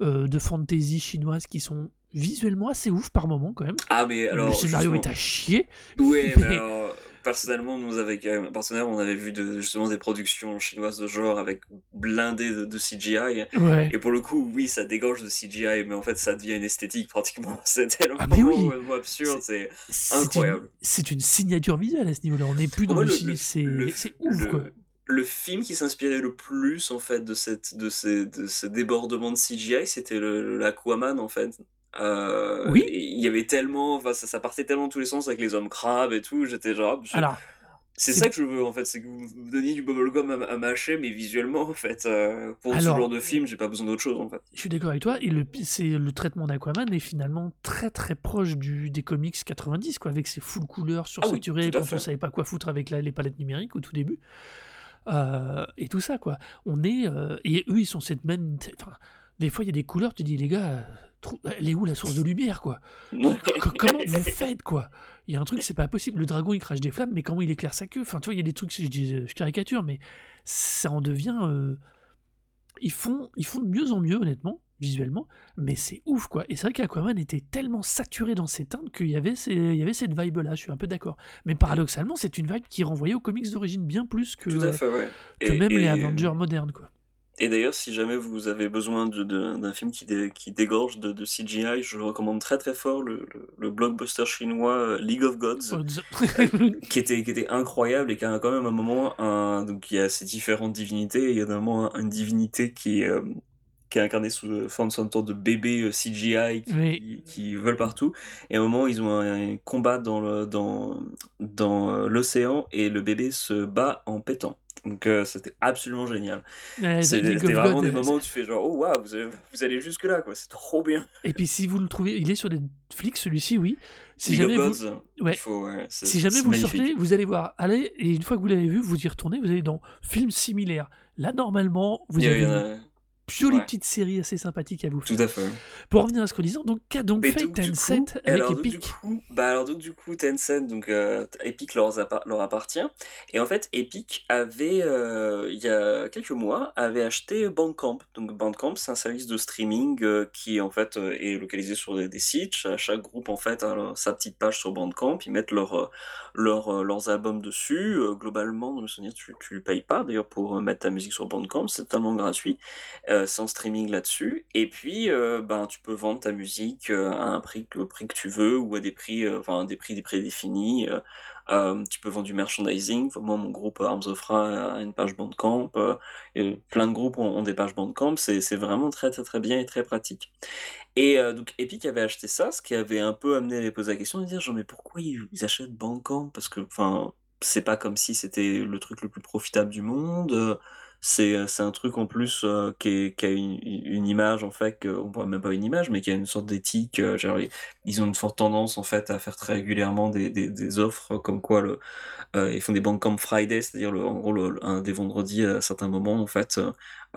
[SPEAKER 1] euh, de fantasy chinoises qui sont visuellement assez ouf par moment quand même.
[SPEAKER 2] Ah mais alors
[SPEAKER 1] le scénario
[SPEAKER 2] justement-
[SPEAKER 1] est à chier.
[SPEAKER 2] Oui, (laughs) mais
[SPEAKER 1] mais-
[SPEAKER 2] alors, personnellement, nous, avec euh, partenaire, on avait vu de, justement des productions chinoises de genre avec blindées de, de CGI.
[SPEAKER 1] Ouais.
[SPEAKER 2] Et pour le coup, oui, ça dégorge de CGI, mais en fait, ça devient une esthétique pratiquement. (laughs) C'est tellement
[SPEAKER 1] Ah, oui.
[SPEAKER 2] absurde,
[SPEAKER 1] c'est
[SPEAKER 2] incroyable.
[SPEAKER 1] C'est une signature visuelle à ce niveau-là. On n'est plus dans
[SPEAKER 2] Moi,
[SPEAKER 1] le,
[SPEAKER 2] le-
[SPEAKER 1] c'est ouf
[SPEAKER 2] le-
[SPEAKER 1] quoi.
[SPEAKER 2] Le film qui s'inspirait le plus en fait de cette de ces de ce débordement de CGI, c'était l'Aquaman en fait. Euh,
[SPEAKER 1] Oui.
[SPEAKER 2] Il y avait tellement, enfin ça, ça partait tellement dans tous les sens avec les hommes crabes et tout. J'étais genre, je-
[SPEAKER 1] Alors,
[SPEAKER 2] c'est ça que je veux en fait, c'est que vous me donniez du bubblegum à, à mâcher, mais visuellement en fait. euh, pour
[SPEAKER 1] Alors-
[SPEAKER 2] ce genre de film, j'ai pas besoin d'autre chose en fait.
[SPEAKER 1] je suis d'accord avec toi. Et le, c'est le traitement d'Aquaman est finalement très très proche du, des comics 90, quoi, avec ses full couleurs sursaturées,
[SPEAKER 2] Ah à
[SPEAKER 1] quand on savait pas quoi foutre avec la- les palettes numériques au tout début. Euh, et tout ça, quoi. On est. euh, et eux, ils sont cette même. Enfin, des fois, il y a des couleurs, tu dis, les gars, elle est où la source de lumière, quoi? Co- Comment vous faites, quoi? Il y a un truc, c'est pas possible. Le dragon, il crache des flammes, mais comment il éclaire sa queue? Enfin, tu vois, il y a des trucs, je, dis, je caricature, mais ça en devient. euh, ils, font, ils font de mieux en mieux, honnêtement, visuellement, mais c'est ouf, quoi. Et c'est vrai qu'Aquaman était tellement saturé dans ses teintes qu'il y avait, ces- il y avait cette vibe-là, je suis un peu d'accord. Mais paradoxalement, c'est une vibe qui renvoyait aux comics d'origine bien plus que,
[SPEAKER 2] Tout à fait, ouais.
[SPEAKER 1] que
[SPEAKER 2] Et-
[SPEAKER 1] même les Avengers modernes, quoi.
[SPEAKER 2] Et d'ailleurs, si jamais vous avez besoin d'un film qui, dé- qui dégorge de, de CGI, je recommande très très fort le, le- le blockbuster chinois euh, League of Gods, (laughs) qui était, qui était incroyable et qui a quand même un moment, un, donc il y a ces différentes divinités, et il y a un moment un- une divinité qui est, euh, qui est incarné sous forme de sorte de bébé euh, CGI qui,
[SPEAKER 1] Oui.
[SPEAKER 2] qui vole partout. Et à un moment, ils ont un, un combat dans le, dans, dans euh, l'océan et le bébé se bat en pétant. Donc euh, c'était absolument génial.
[SPEAKER 1] Ouais,
[SPEAKER 2] C'était vraiment
[SPEAKER 1] God,
[SPEAKER 2] des
[SPEAKER 1] euh,
[SPEAKER 2] moments où tu fais genre, oh waouh, vous, vous allez jusque là, quoi. C'est trop bien.
[SPEAKER 1] Et puis si vous le trouvez, il est sur Netflix celui-ci, oui. Si jamais vous,
[SPEAKER 2] Gods,
[SPEAKER 1] ouais.
[SPEAKER 2] faut, ouais,
[SPEAKER 1] si jamais vous le
[SPEAKER 2] magnifique.
[SPEAKER 1] sortez, vous allez voir. Allez, et une fois que vous l'avez vu, vous y retournez, vous allez dans film similaire. Là, normalement, vous avez jolie
[SPEAKER 2] ouais.
[SPEAKER 1] petite série assez sympathique à vous
[SPEAKER 2] Tout
[SPEAKER 1] faire.
[SPEAKER 2] à fait.
[SPEAKER 1] Pour revenir à ce qu'on disait, donc qu'a donc
[SPEAKER 2] Mais
[SPEAKER 1] fait
[SPEAKER 2] donc,
[SPEAKER 1] Tencent
[SPEAKER 2] coup,
[SPEAKER 1] avec
[SPEAKER 2] alors, donc, du
[SPEAKER 1] Epic
[SPEAKER 2] coup, bah alors donc du coup Tencent donc euh, Epic leur, leur appartient. Et en fait Epic avait euh, il y a quelques mois avait acheté Bandcamp. Donc Bandcamp c'est un service de streaming euh, qui en fait est localisé sur des, des sites. Cha- chaque groupe en fait a sa petite page sur Bandcamp. Ils mettent leur, leur, leurs albums dessus. Globalement dans le souvenir tu tu payes pas d'ailleurs pour mettre ta musique sur Bandcamp. C'est totalement gratuit. Euh, sans streaming là-dessus. Et puis, euh, ben, tu peux vendre ta musique euh, à un prix, au prix que tu veux ou à des prix, euh, enfin, des prix prédéfinis. euh, euh, tu peux vendre du merchandising. Moi, mon groupe euh, Arms of Ra a une page Bandcamp. euh, et plein de groupes ont, des pages Bandcamp. C'est c'est vraiment très, très, très bien et très pratique. Et euh, donc Epic avait acheté ça, ce qui avait un peu amené à les poser la question et dire genre mais pourquoi ils, ils achètent Bandcamp? Parce que enfin c'est pas comme si c'était le truc le plus profitable du monde. Euh, C'est un truc en plus euh, qui, est- a une, image en fait, que, on voit même pas une image, mais qui a une sorte d'éthique. euh, ils ont une forte tendance en fait à faire très régulièrement des, offres comme quoi le, ils font des Bandcamp Friday, c'est-à-dire un des vendredis à certains moments en fait,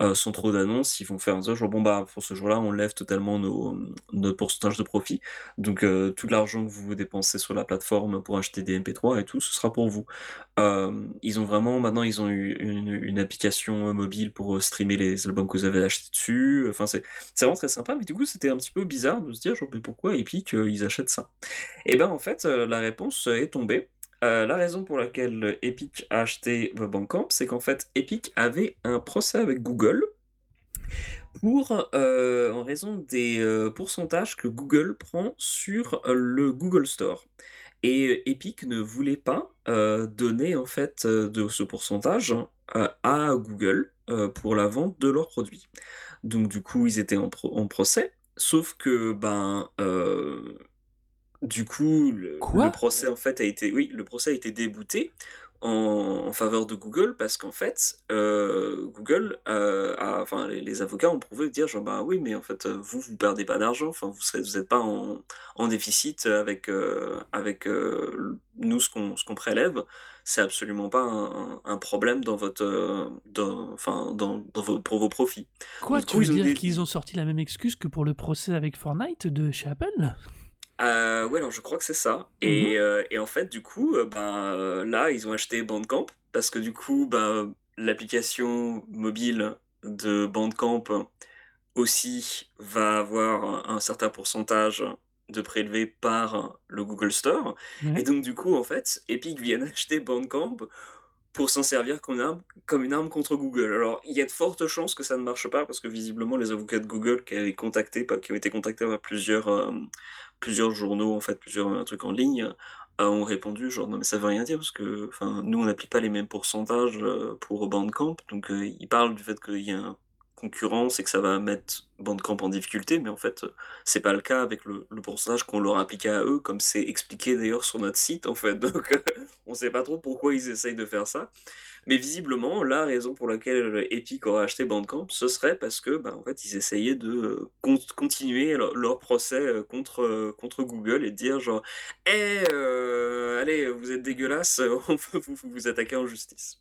[SPEAKER 2] euh, sans trop d'annonces, ils vont faire un jour bon bah pour ce jour-là on lève totalement nos, notre pourcentage de profit. Donc euh, tout l'argent que vous dépensez sur la plateforme pour acheter des MP3 et tout, ce sera pour vous. Euh, ils ont vraiment maintenant ils ont eu une, application mobile pour streamer les albums que vous avez achetés dessus. Enfin c'est vraiment très sympa, mais du coup c'était un petit peu bizarre de se dire genre mais pourquoi Epic ils achètent ça? Et ben en fait la réponse est tombée. Euh, la raison pour laquelle Epic a acheté euh, Bandcamp, c'est qu'en fait Epic avait un procès avec Google pour euh, en raison des euh, pourcentages que Google prend sur le Google Store. Et Epic ne voulait pas donner en fait de ce pourcentage à Google pour la vente de leurs produits. Donc du coup ils étaient en, en procès, sauf que ben du coup, le,
[SPEAKER 1] Quoi?
[SPEAKER 2] le procès en fait a été, oui, le procès a été débouté en, en faveur de Google parce qu'en fait, euh, Google, euh, a, enfin, les, les avocats ont prouvé de dire genre bah oui, mais en fait, euh, vous vous perdez pas d'argent, enfin, vous vous êtes pas en, en déficit avec euh, avec nous ce qu'on ce qu'on prélève, c'est absolument pas un, problème dans votre, dans, enfin, dans, dans vos, pour vos profits.
[SPEAKER 1] Quoi,
[SPEAKER 2] Du
[SPEAKER 1] tu
[SPEAKER 2] coup,
[SPEAKER 1] veux dire
[SPEAKER 2] des-
[SPEAKER 1] qu'ils ont sorti la même excuse que pour le procès avec Fortnite de chez Apple?
[SPEAKER 2] Euh, ouais, alors je crois que c'est ça. Et, euh, et en fait, du coup, euh, ben, là, ils ont acheté Bandcamp parce que du coup, ben, l'application mobile de Bandcamp aussi va avoir un, certain pourcentage de prélevé par le Google Store. Et donc, du coup, en fait, Epic vient (laughs) d'acheter Bandcamp pour s'en servir comme une, arme, comme une arme contre Google. Alors, il y a de fortes chances que ça ne marche pas parce que visiblement, les avocats de Google qui avaient contacté, qui ont été contactés par plusieurs, euh, plusieurs journaux, en fait, plusieurs trucs en ligne, euh, ont répondu genre non mais ça veut rien dire parce que nous on n'applique pas les mêmes pourcentages euh, pour Bandcamp. Donc euh, ils parlent du fait qu'il y a une concurrence et que ça va mettre Bandcamp en difficulté mais en fait c'est pas le cas avec le, le pourcentage qu'on leur appliquait à eux comme c'est expliqué d'ailleurs sur notre site en fait. (laughs) Donc on sait pas trop pourquoi ils essayent de faire ça mais visiblement, la raison pour laquelle Epic aurait acheté Bandcamp, ce serait parce que, bah, en ils essayaient de euh, con- continuer leur, procès euh, contre, euh, Google et de dire genre, eh, euh, allez, vous êtes dégueulasse, (laughs) on vous, vous attaquer en justice.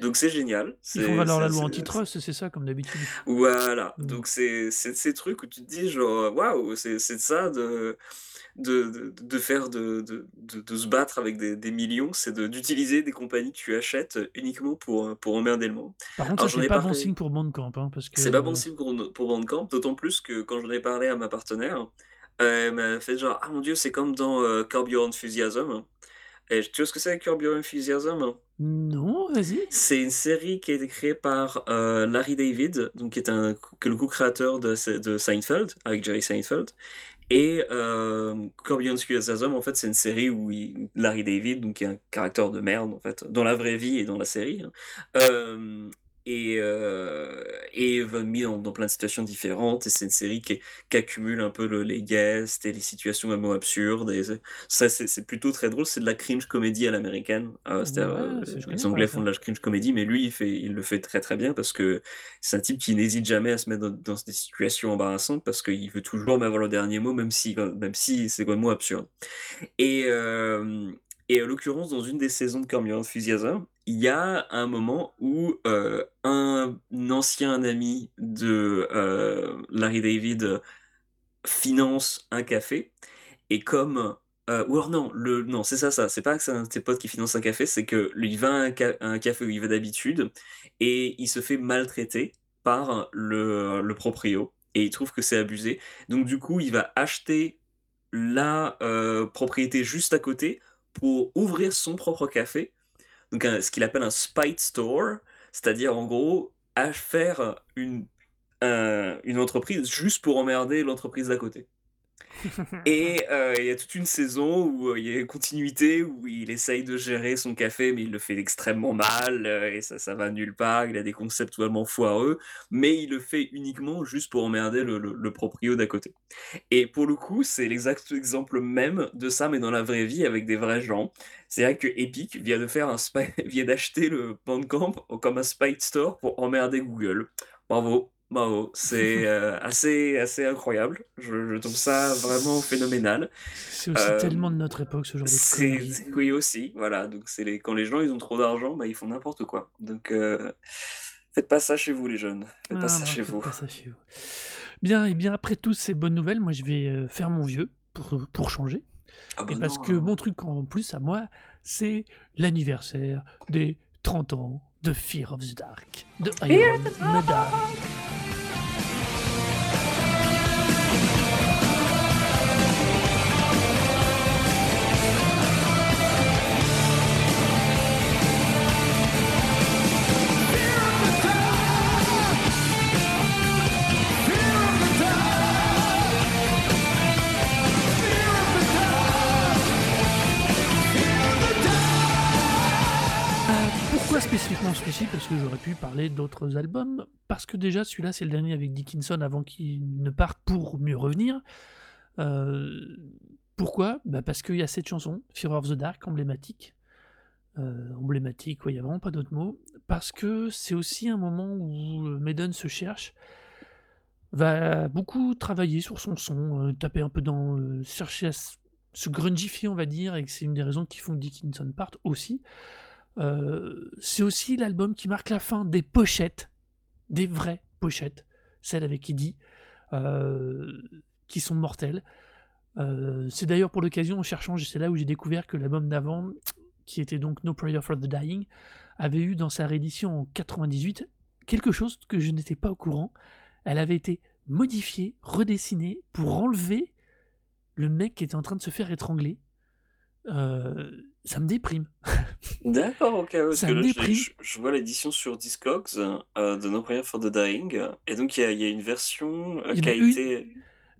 [SPEAKER 2] Donc c'est génial.
[SPEAKER 1] Ils font valoir la loi antitrust, c'est ça, comme d'habitude.
[SPEAKER 2] voilà,
[SPEAKER 1] Mm.
[SPEAKER 2] donc c'est ces trucs où tu te dis genre waouh, c'est de ça de de, de, de faire de, de, se battre avec des, des millions, c'est de- d'utiliser des compagnies que tu achètes uniquement pour, pour emmerder le monde.
[SPEAKER 1] Par contre, c'est pas bon signe pour Bandcamp, hein.
[SPEAKER 2] C'est pas bon signe pour, pour Bandcamp, d'autant plus que quand j'en ai parlé à ma partenaire, euh, elle m'a fait genre ah mon dieu, c'est comme dans euh, Curb Your Enthusiasm. Et tu vois ce que c'est Curb Your Enthusiasm?
[SPEAKER 1] Non, vas-y.
[SPEAKER 2] C'est une série qui a été créée par euh, Larry David, donc qui est un, le co-créateur de, de Seinfeld, avec Jerry Seinfeld. Et euh, Curb Your Enthusiasm, en fait, c'est une série où il- Larry David, donc qui est un caractère de merde, en fait, dans la vraie vie et dans la série, hein, euh, et, euh, et va mis dans, dans plein de situations différentes. Et c'est une série qui, accumule un peu le- les guests et les situations vraiment absurdes. Et ça, c'est plutôt très drôle. C'est de la cringe comédie à l'américaine. Euh,
[SPEAKER 1] Ouais,
[SPEAKER 2] euh, les Anglais font de la cringe comédie, mais lui, il, fait, il le fait très très bien parce que c'est un type qui n'hésite jamais à se mettre dans, dans des situations embarrassantes parce qu'il veut toujours avoir le dernier mot, même si, même si c'est vraiment absurde. Et, euh, et en l'occurrence, dans une des saisons de Your Enthusiasm, il y a un moment où euh, un ancien ami de euh, Larry David finance un café et comme euh, ou alors non, le non, c'est ça ça, c'est pas que c'est un de ses potes qui finance un café, c'est que lui va à un, café où il va d'habitude et il se fait maltraiter par le, proprio et il trouve que c'est abusé. Donc du coup, il va acheter la euh, propriété juste à côté pour ouvrir son propre café, donc ce qu'il appelle un spite store, c'est-à-dire en gros à faire une, un- une entreprise juste pour emmerder l'entreprise d'à côté. (laughs) Et euh, il y a toute une saison où euh, il y a une continuité, où il essaye de gérer son café, mais il le fait extrêmement mal, euh, et ça, ça va nulle part, il a des concepts totalement foireux, mais il le fait uniquement juste pour emmerder le, proprio d'à côté. Et pour le coup, c'est l'exact exemple même de ça, mais dans la vraie vie, avec des vrais gens. C'est vrai que Epic vient de faire un (laughs) vient d'acheter le Bandcamp comme un spite store pour emmerder Google. Bravo, bravo, c'est (laughs) euh, assez, assez incroyable. Je, je trouve ça vraiment phénoménal.
[SPEAKER 1] C'est aussi
[SPEAKER 2] Euh,
[SPEAKER 1] tellement de notre époque, ce genre de
[SPEAKER 2] oui aussi, voilà. Donc c'est les quand les gens ils ont trop d'argent, bah ils font n'importe quoi. Donc euh, faites pas ça chez vous les jeunes. Faites
[SPEAKER 1] Ah
[SPEAKER 2] pas ça
[SPEAKER 1] non,
[SPEAKER 2] chez
[SPEAKER 1] faites
[SPEAKER 2] vous.
[SPEAKER 1] pas ça chez vous. Bien, et bien après toutes ces bonnes nouvelles, moi je vais euh, faire mon vieux pour, pour changer.
[SPEAKER 2] Ah bah
[SPEAKER 1] Et parce
[SPEAKER 2] non,
[SPEAKER 1] que mon truc en plus à moi, c'est l'anniversaire des 30 ans de Fear of the Dark, de Iron Maiden. Parce que j'aurais pu parler d'autres albums. Parce que déjà, celui-là, c'est le dernier avec Dickinson avant qu'il ne parte pour mieux revenir. Euh, pourquoi? Bah Parce qu'il y a cette chanson, Fear of the Dark, emblématique. Euh, emblématique, il n'y a vraiment pas d'autre mot. Parce que c'est aussi un moment où Maiden se cherche, va beaucoup travailler sur son son, euh, taper un peu dans. chercher à se grungifier, on va dire, et que c'est une des raisons qui font que Dickinson parte aussi. Euh, c'est aussi l'album qui marque la fin des pochettes, des vraies pochettes, celles avec Eddie, euh, qui sont mortelles. Euh, c'est d'ailleurs pour l'occasion, en cherchant, c'est là où j'ai découvert que l'album d'avant, qui était donc No Prayer for the Dying, avait eu dans sa réédition en 98 quelque chose que je n'étais pas au courant. Elle avait été modifiée, redessinée pour enlever le mec qui était en train de se faire étrangler. Ça me déprime. (laughs)
[SPEAKER 2] D'accord, ok, parce
[SPEAKER 1] Ça
[SPEAKER 2] que
[SPEAKER 1] me
[SPEAKER 2] là,
[SPEAKER 1] déprime.
[SPEAKER 2] je- je vois l'édition sur Discogs euh, de No Prayer for the Dying, et donc il y a, il y a une version euh, qui a
[SPEAKER 1] a une-
[SPEAKER 2] été...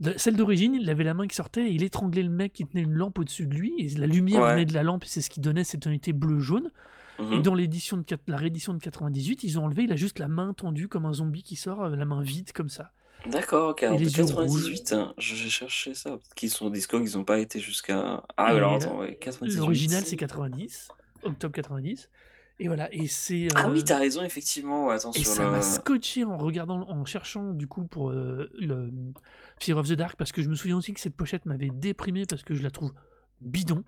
[SPEAKER 1] De- Celle d'origine, il avait la main qui sortait et il étranglait le mec qui tenait une lampe au-dessus de lui. Et la lumière
[SPEAKER 2] Ouais.
[SPEAKER 1] venait de la lampe et c'est ce qui donnait cette tonalité bleu-jaune. Et
[SPEAKER 2] Mhm.
[SPEAKER 1] dans l'édition de, la réédition de 98, ils ont enlevé, il a juste la main tendue comme un zombie qui sort, euh, la main vide comme ça.
[SPEAKER 2] D'accord, ok, alors
[SPEAKER 1] les yeux
[SPEAKER 2] 98, hein, je- j'ai cherché ça, peut-être qu'ils sont ils n'ont pas été jusqu'à... Ah,
[SPEAKER 1] Et
[SPEAKER 2] alors
[SPEAKER 1] la-
[SPEAKER 2] attends, ouais, 98.
[SPEAKER 1] L'original, c'est 90, octobre 90. Et voilà, et c'est.
[SPEAKER 2] Ah oui,
[SPEAKER 1] euh,
[SPEAKER 2] t'as raison, effectivement, ouais, attends,
[SPEAKER 1] Et
[SPEAKER 2] sur
[SPEAKER 1] ça
[SPEAKER 2] le...
[SPEAKER 1] m'a scotché en regardant, en cherchant du coup pour euh, le Fear of the Dark, parce que je me souviens aussi que cette pochette m'avait déprimé parce que je la trouve bidon.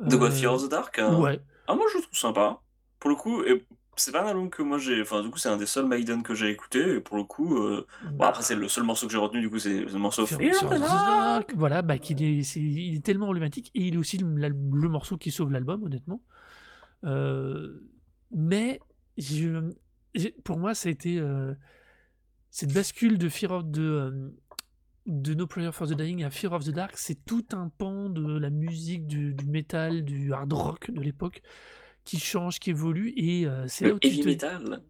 [SPEAKER 2] De quoi,
[SPEAKER 1] Euh,
[SPEAKER 2] Fear of the Dark hein?
[SPEAKER 1] Ouais.
[SPEAKER 2] Ah, moi je le trouve sympa. Pour le coup, et c'est pas un album que moi j'ai. Enfin, du coup, c'est un des seuls Maiden que j'ai écouté, et pour le coup. euh, Bon,
[SPEAKER 1] Bah,
[SPEAKER 2] après, c'est le seul morceau que j'ai retenu, du coup, c'est le morceau
[SPEAKER 1] Voilà, bah, qu'il est, c'est- il est tellement emblématique et il est aussi le, morceau qui sauve l'album, honnêtement. Euh, mais je- pour moi, ça a été euh, cette bascule de Fear of the, euh, de No Prayer for the Dying à Fear of the Dark, c'est tout un pan de la musique, du, du métal, du hard rock de l'époque qui change, qui évolue et euh, c'est là
[SPEAKER 2] Le
[SPEAKER 1] où tu
[SPEAKER 2] heavy
[SPEAKER 1] te-
[SPEAKER 2] metal.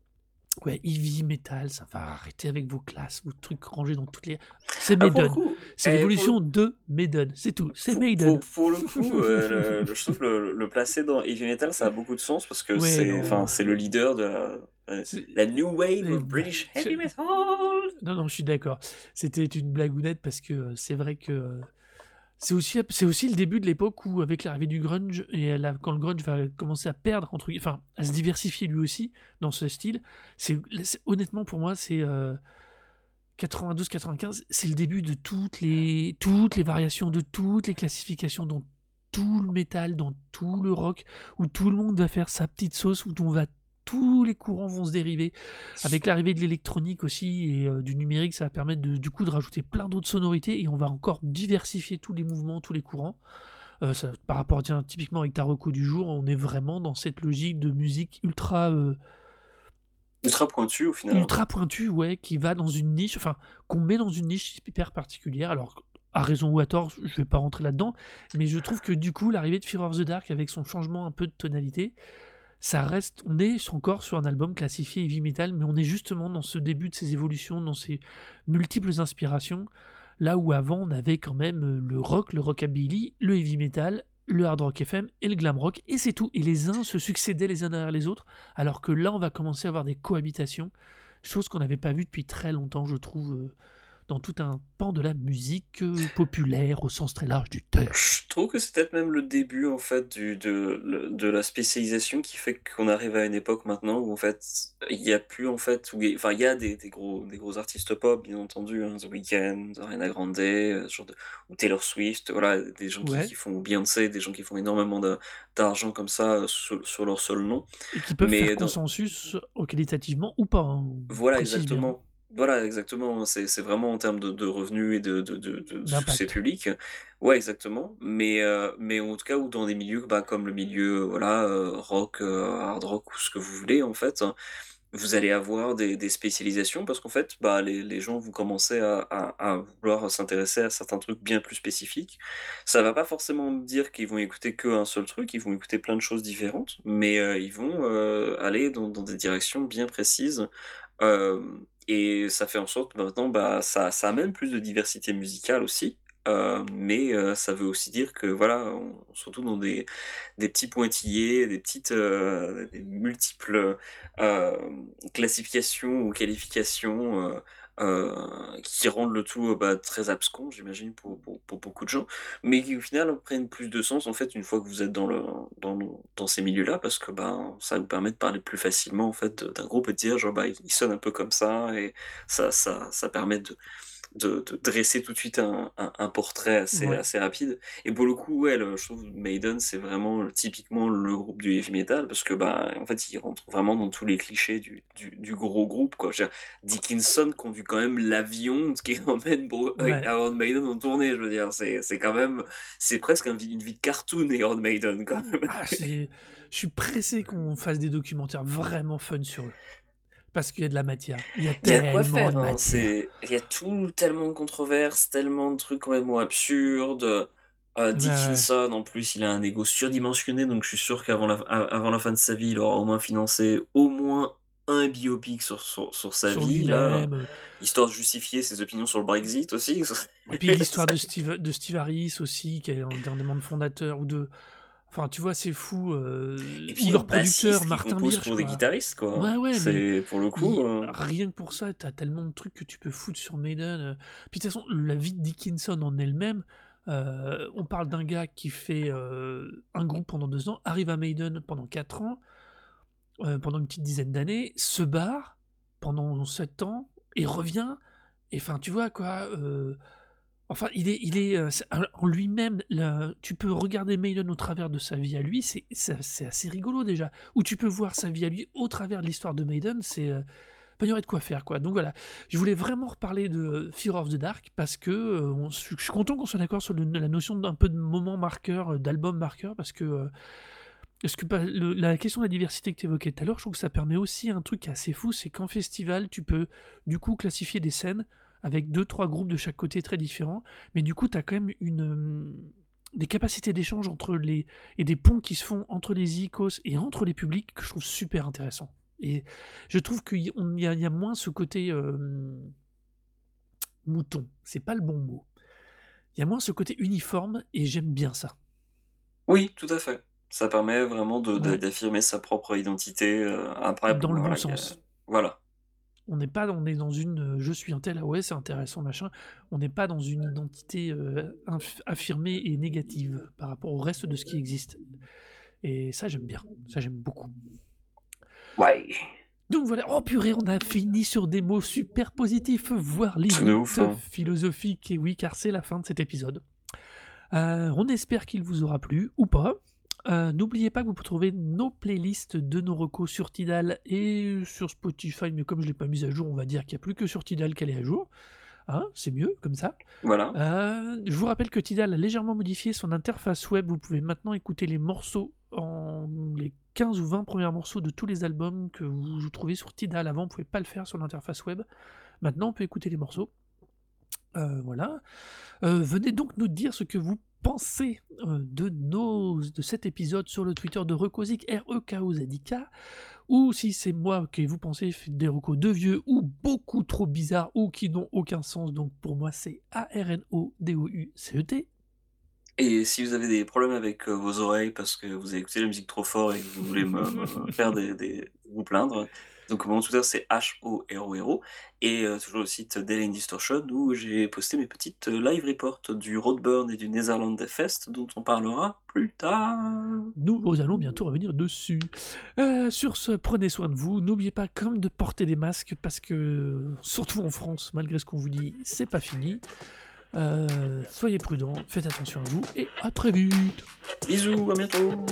[SPEAKER 1] Ouais, heavy metal, ça va arrêter avec vos classes, vos trucs rangés dans toutes les. C'est
[SPEAKER 2] Ah,
[SPEAKER 1] Maiden.
[SPEAKER 2] coup,
[SPEAKER 1] C'est
[SPEAKER 2] eh, le
[SPEAKER 1] l'évolution de Maiden, c'est tout. C'est Maiden.
[SPEAKER 2] pour- pour le coup, (laughs) euh, le- je trouve le, le placer dans heavy metal, ça a beaucoup de sens parce que
[SPEAKER 1] Ouais,
[SPEAKER 2] c'est, enfin, c'est le leader de la, euh, la new wave of British heavy metal.
[SPEAKER 1] Non, non, je suis d'accord. C'était une blagounette parce que euh, c'est vrai que c'est aussi, c'est aussi le début de l'époque où, avec l'arrivée du grunge, et quand le grunge va commencer à perdre, enfin, à se diversifier lui aussi dans ce style, c'est, honnêtement pour moi, c'est 92-95, c'est le début de toutes les, toutes les variations, de toutes les classifications dans tout le métal, dans tout le rock, où tout le monde va faire sa petite sauce, où on va, tous les courants vont se dériver. Avec l'arrivée de l'électronique aussi et euh, du numérique, ça va permettre de- du coup de rajouter plein d'autres sonorités et on va encore diversifier tous les mouvements, tous les courants. Euh, ça- par rapport, tiens, typiquement avec Taroko du jour, on est vraiment dans cette logique de musique ultra, euh,
[SPEAKER 2] Ultra pointu au final.
[SPEAKER 1] ultra pointue, ouais, qui va dans une niche, enfin, qu'on met dans une niche hyper particulière. Alors, à raison ou à tort, je vais pas rentrer là-dedans, mais je trouve que du coup, l'arrivée de Fear of the Dark avec son changement un peu de tonalité, ça reste, on est encore sur un album classifié heavy metal, mais on est justement dans ce début de ces évolutions, dans ces multiples inspirations, là où avant on avait quand même euh, le rock, le rockabilly, le heavy metal, le hard rock FM et le glam rock, et c'est tout. Et les uns se succédaient les uns derrière les autres, alors que là on va commencer à avoir des cohabitations, chose qu'on n'avait pas vue depuis très longtemps, je trouve, euh, dans tout un pan de la musique euh, populaire au sens très large du terme.
[SPEAKER 2] Je trouve que c'est peut-être même le début en fait du, de, de la spécialisation qui fait qu'on arrive à une époque maintenant où en fait il y a plus en fait où enfin il y a des, des gros des gros artistes pop bien entendu hein, The Weeknd, Ariana Grande, euh, ce genre de, ou Taylor Swift voilà des gens qui,
[SPEAKER 1] Ouais.
[SPEAKER 2] qui font Beyoncé des gens qui font énormément d'argent comme ça euh, sur, sur leur seul nom
[SPEAKER 1] Et qui peuvent
[SPEAKER 2] Mais
[SPEAKER 1] faire
[SPEAKER 2] dans-
[SPEAKER 1] consensus qualitativement ou pas. hein,
[SPEAKER 2] Voilà, exactement. Voilà, exactement. C'est, c'est vraiment en termes de, de revenus et de, de, de, de succès public. Ouais, exactement. Mais, euh, mais en tout cas, ou dans des milieux bah, comme le milieu euh, voilà, euh, rock, hard rock ou ce que vous voulez, en fait, vous allez avoir des, des spécialisations parce qu'en fait, bah, les, les gens vont commencer à, à, à vouloir s'intéresser à certains trucs bien plus spécifiques. Ça va pas forcément dire qu'ils vont écouter qu'un seul truc, ils vont écouter plein de choses différentes, mais ils vont aller dans, dans des directions bien précises. Et ça fait en sorte que maintenant, bah, ça, amène plus de diversité musicale aussi. Euh, mais euh, ça veut aussi dire que voilà, on, se retrouve dans des, petits pointillés, des petites, euh, des multiples classifications ou qualifications euh, qui rendent le tout euh, bah, très abscon, j'imagine, pour, pour, beaucoup de gens, mais qui au final prennent plus de sens en fait une fois que vous êtes dans, le, dans, dans ces milieux-là, parce que bah, ça vous permet de parler plus facilement en fait d'un groupe et de dire genre bah, il sonne un peu comme ça, et ça, ça, ça permet de, de, de dresser tout de suite un, un, un portrait assez,
[SPEAKER 1] Ouais.
[SPEAKER 2] assez rapide. Et pour le coup, ouais, le- je trouve Maiden, c'est vraiment typiquement le groupe du heavy metal, parce que, bah, en fait, il rentre vraiment dans tous les clichés du, du, du gros groupe, quoi. Dire, Dickinson conduit quand même l'avion (laughs) qui emmène Bro-
[SPEAKER 1] Ouais.
[SPEAKER 2] Iron Maiden en tournée, je veux dire, c'est quand même, c'est presque une vie de cartoon, Iron Maiden, quand même.
[SPEAKER 1] Ah, c'est- je suis pressé qu'on fasse des documentaires vraiment fun sur eux. Parce qu'il y a de la matière. Il y a
[SPEAKER 2] Il y a de
[SPEAKER 1] tellement
[SPEAKER 2] quoi faire,
[SPEAKER 1] de matière.
[SPEAKER 2] Il y a tout, tellement de controverses, tellement de trucs complètement absurdes. Euh,
[SPEAKER 1] ouais.
[SPEAKER 2] Dickinson, en plus, il a un ego surdimensionné, donc je suis sûr qu'avant la, a- avant la fin de sa vie, il aura au moins financé au moins un biopic sur, sur, sur sa
[SPEAKER 1] Sur
[SPEAKER 2] vie, là,
[SPEAKER 1] euh,
[SPEAKER 2] histoire de justifier ses opinions sur le Brexit aussi.
[SPEAKER 1] Et puis l'histoire de (laughs) Steve, de Steve Harris aussi, qui est un un des membres fondateurs, ou de. Enfin, tu vois, c'est fou. euh,
[SPEAKER 2] Et
[SPEAKER 1] ou
[SPEAKER 2] puis,
[SPEAKER 1] leur producteur, Martin Birch.
[SPEAKER 2] pour des guitaristes, quoi.
[SPEAKER 1] Ouais, ouais,
[SPEAKER 2] C'est, pour le coup... euh,
[SPEAKER 1] rien que pour ça, t'as tellement de trucs que tu peux foutre sur Maiden. euh. Puis de toute façon, la vie de Dickinson en elle-même, euh, on parle d'un gars qui fait un groupe pendant deux ans, arrive à Maiden pendant quatre ans, pendant une petite dizaine d'années, se barre pendant sept ans et revient. Et enfin, tu vois quoi. Enfin, il est, il est euh, en lui-même. Tu peux regarder Maiden au travers de sa vie à lui, c'est assez rigolo déjà. Ou tu peux voir sa vie à lui au travers de l'histoire de Maiden, c'est euh, il y aurait de quoi faire quoi. Donc voilà, je voulais vraiment reparler de Fear of the Dark parce que euh, on- je suis content qu'on soit d'accord sur la notion d'un peu de moment marqueur, euh, d'album marqueur, parce que est-ce que la question de la diversité que tu évoquais tout à l'heure, je trouve que ça permet aussi un truc assez fou, c'est qu'en festival, tu peux du coup classifier des scènes avec deux, trois groupes de chaque côté très différents, mais du coup, tu as quand même une, euh, des capacités d'échange entre les et des ponts qui se font entre les icos et entre les publics que je trouve super intéressant. Et je trouve qu'il y, y a moins ce côté euh, mouton. C'est pas le bon mot. Il y a moins ce côté uniforme et j'aime bien ça.
[SPEAKER 2] Oui, tout à fait. Ça permet vraiment de d'a
[SPEAKER 1] Ouais.
[SPEAKER 2] d'affirmer sa propre identité, heu, après
[SPEAKER 1] Dans
[SPEAKER 2] bon,
[SPEAKER 1] le bon
[SPEAKER 2] voilà,
[SPEAKER 1] sens.
[SPEAKER 2] voilà.
[SPEAKER 1] On n'est pas on est dans une, heu, je suis un tel, ah ouais, c'est intéressant, machin. On n'est pas dans une identité, inf affirmée et négative par rapport au reste de ce qui existe. Et ça, j'aime bien. Ça, j'aime beaucoup.
[SPEAKER 2] Ouais.
[SPEAKER 1] Donc voilà, oh purée, on a fini sur des mots super positifs, voire limite
[SPEAKER 2] hein.
[SPEAKER 1] philosophiques. Et oui, car c'est la fin de cet épisode. Euh, on espère qu'il vous aura plu ou pas. Euh, N'oubliez pas que vous pouvez trouver nos playlists de nos recos sur Tidal et sur Spotify, mais comme je ne l'ai pas mise à jour, on va dire qu'il n'y a plus que sur Tidal qu'elle est à jour. Hein, c'est mieux comme ça.
[SPEAKER 2] Voilà.
[SPEAKER 1] Euh, je vous rappelle que Tidal a légèrement modifié son interface web. Vous pouvez maintenant écouter les morceaux, en les 15 ou 20 premiers morceaux de tous les albums que vous, trouvez sur Tidal. Avant, on ne pouvait pas le faire sur l'interface web. Maintenant, on peut écouter les morceaux. Euh, voilà. Euh, venez donc nous dire ce que vous pensez euh, de, nos, de cet épisode sur le Twitter de Recosic, r e k o z k ou si c'est moi que vous pensez des recos de vieux ou beaucoup trop bizarres ou qui n'ont aucun sens. Donc pour moi, c'est A-R-N-O-D-O-U-C-E-T.
[SPEAKER 2] Et si vous avez des problèmes avec, heu, vos oreilles parce que vous avez écouté la musique trop fort et que vous voulez me faire des vous plaindre, donc mon Twitter c'est HORORO et toujours le site Delane Distortion où j'ai posté mes petites, heu, live reports du Roadburn et du Netherland Fest dont on parlera plus tard.
[SPEAKER 1] Nous allons bientôt revenir dessus. Euh, sur ce, prenez soin de vous. N'oubliez pas quand même de porter des masques parce que, surtout en France, malgré ce qu'on vous dit, c'est pas fini. Euh, soyez prudents, faites attention à vous et à très vite.
[SPEAKER 2] Bisous, à bientôt.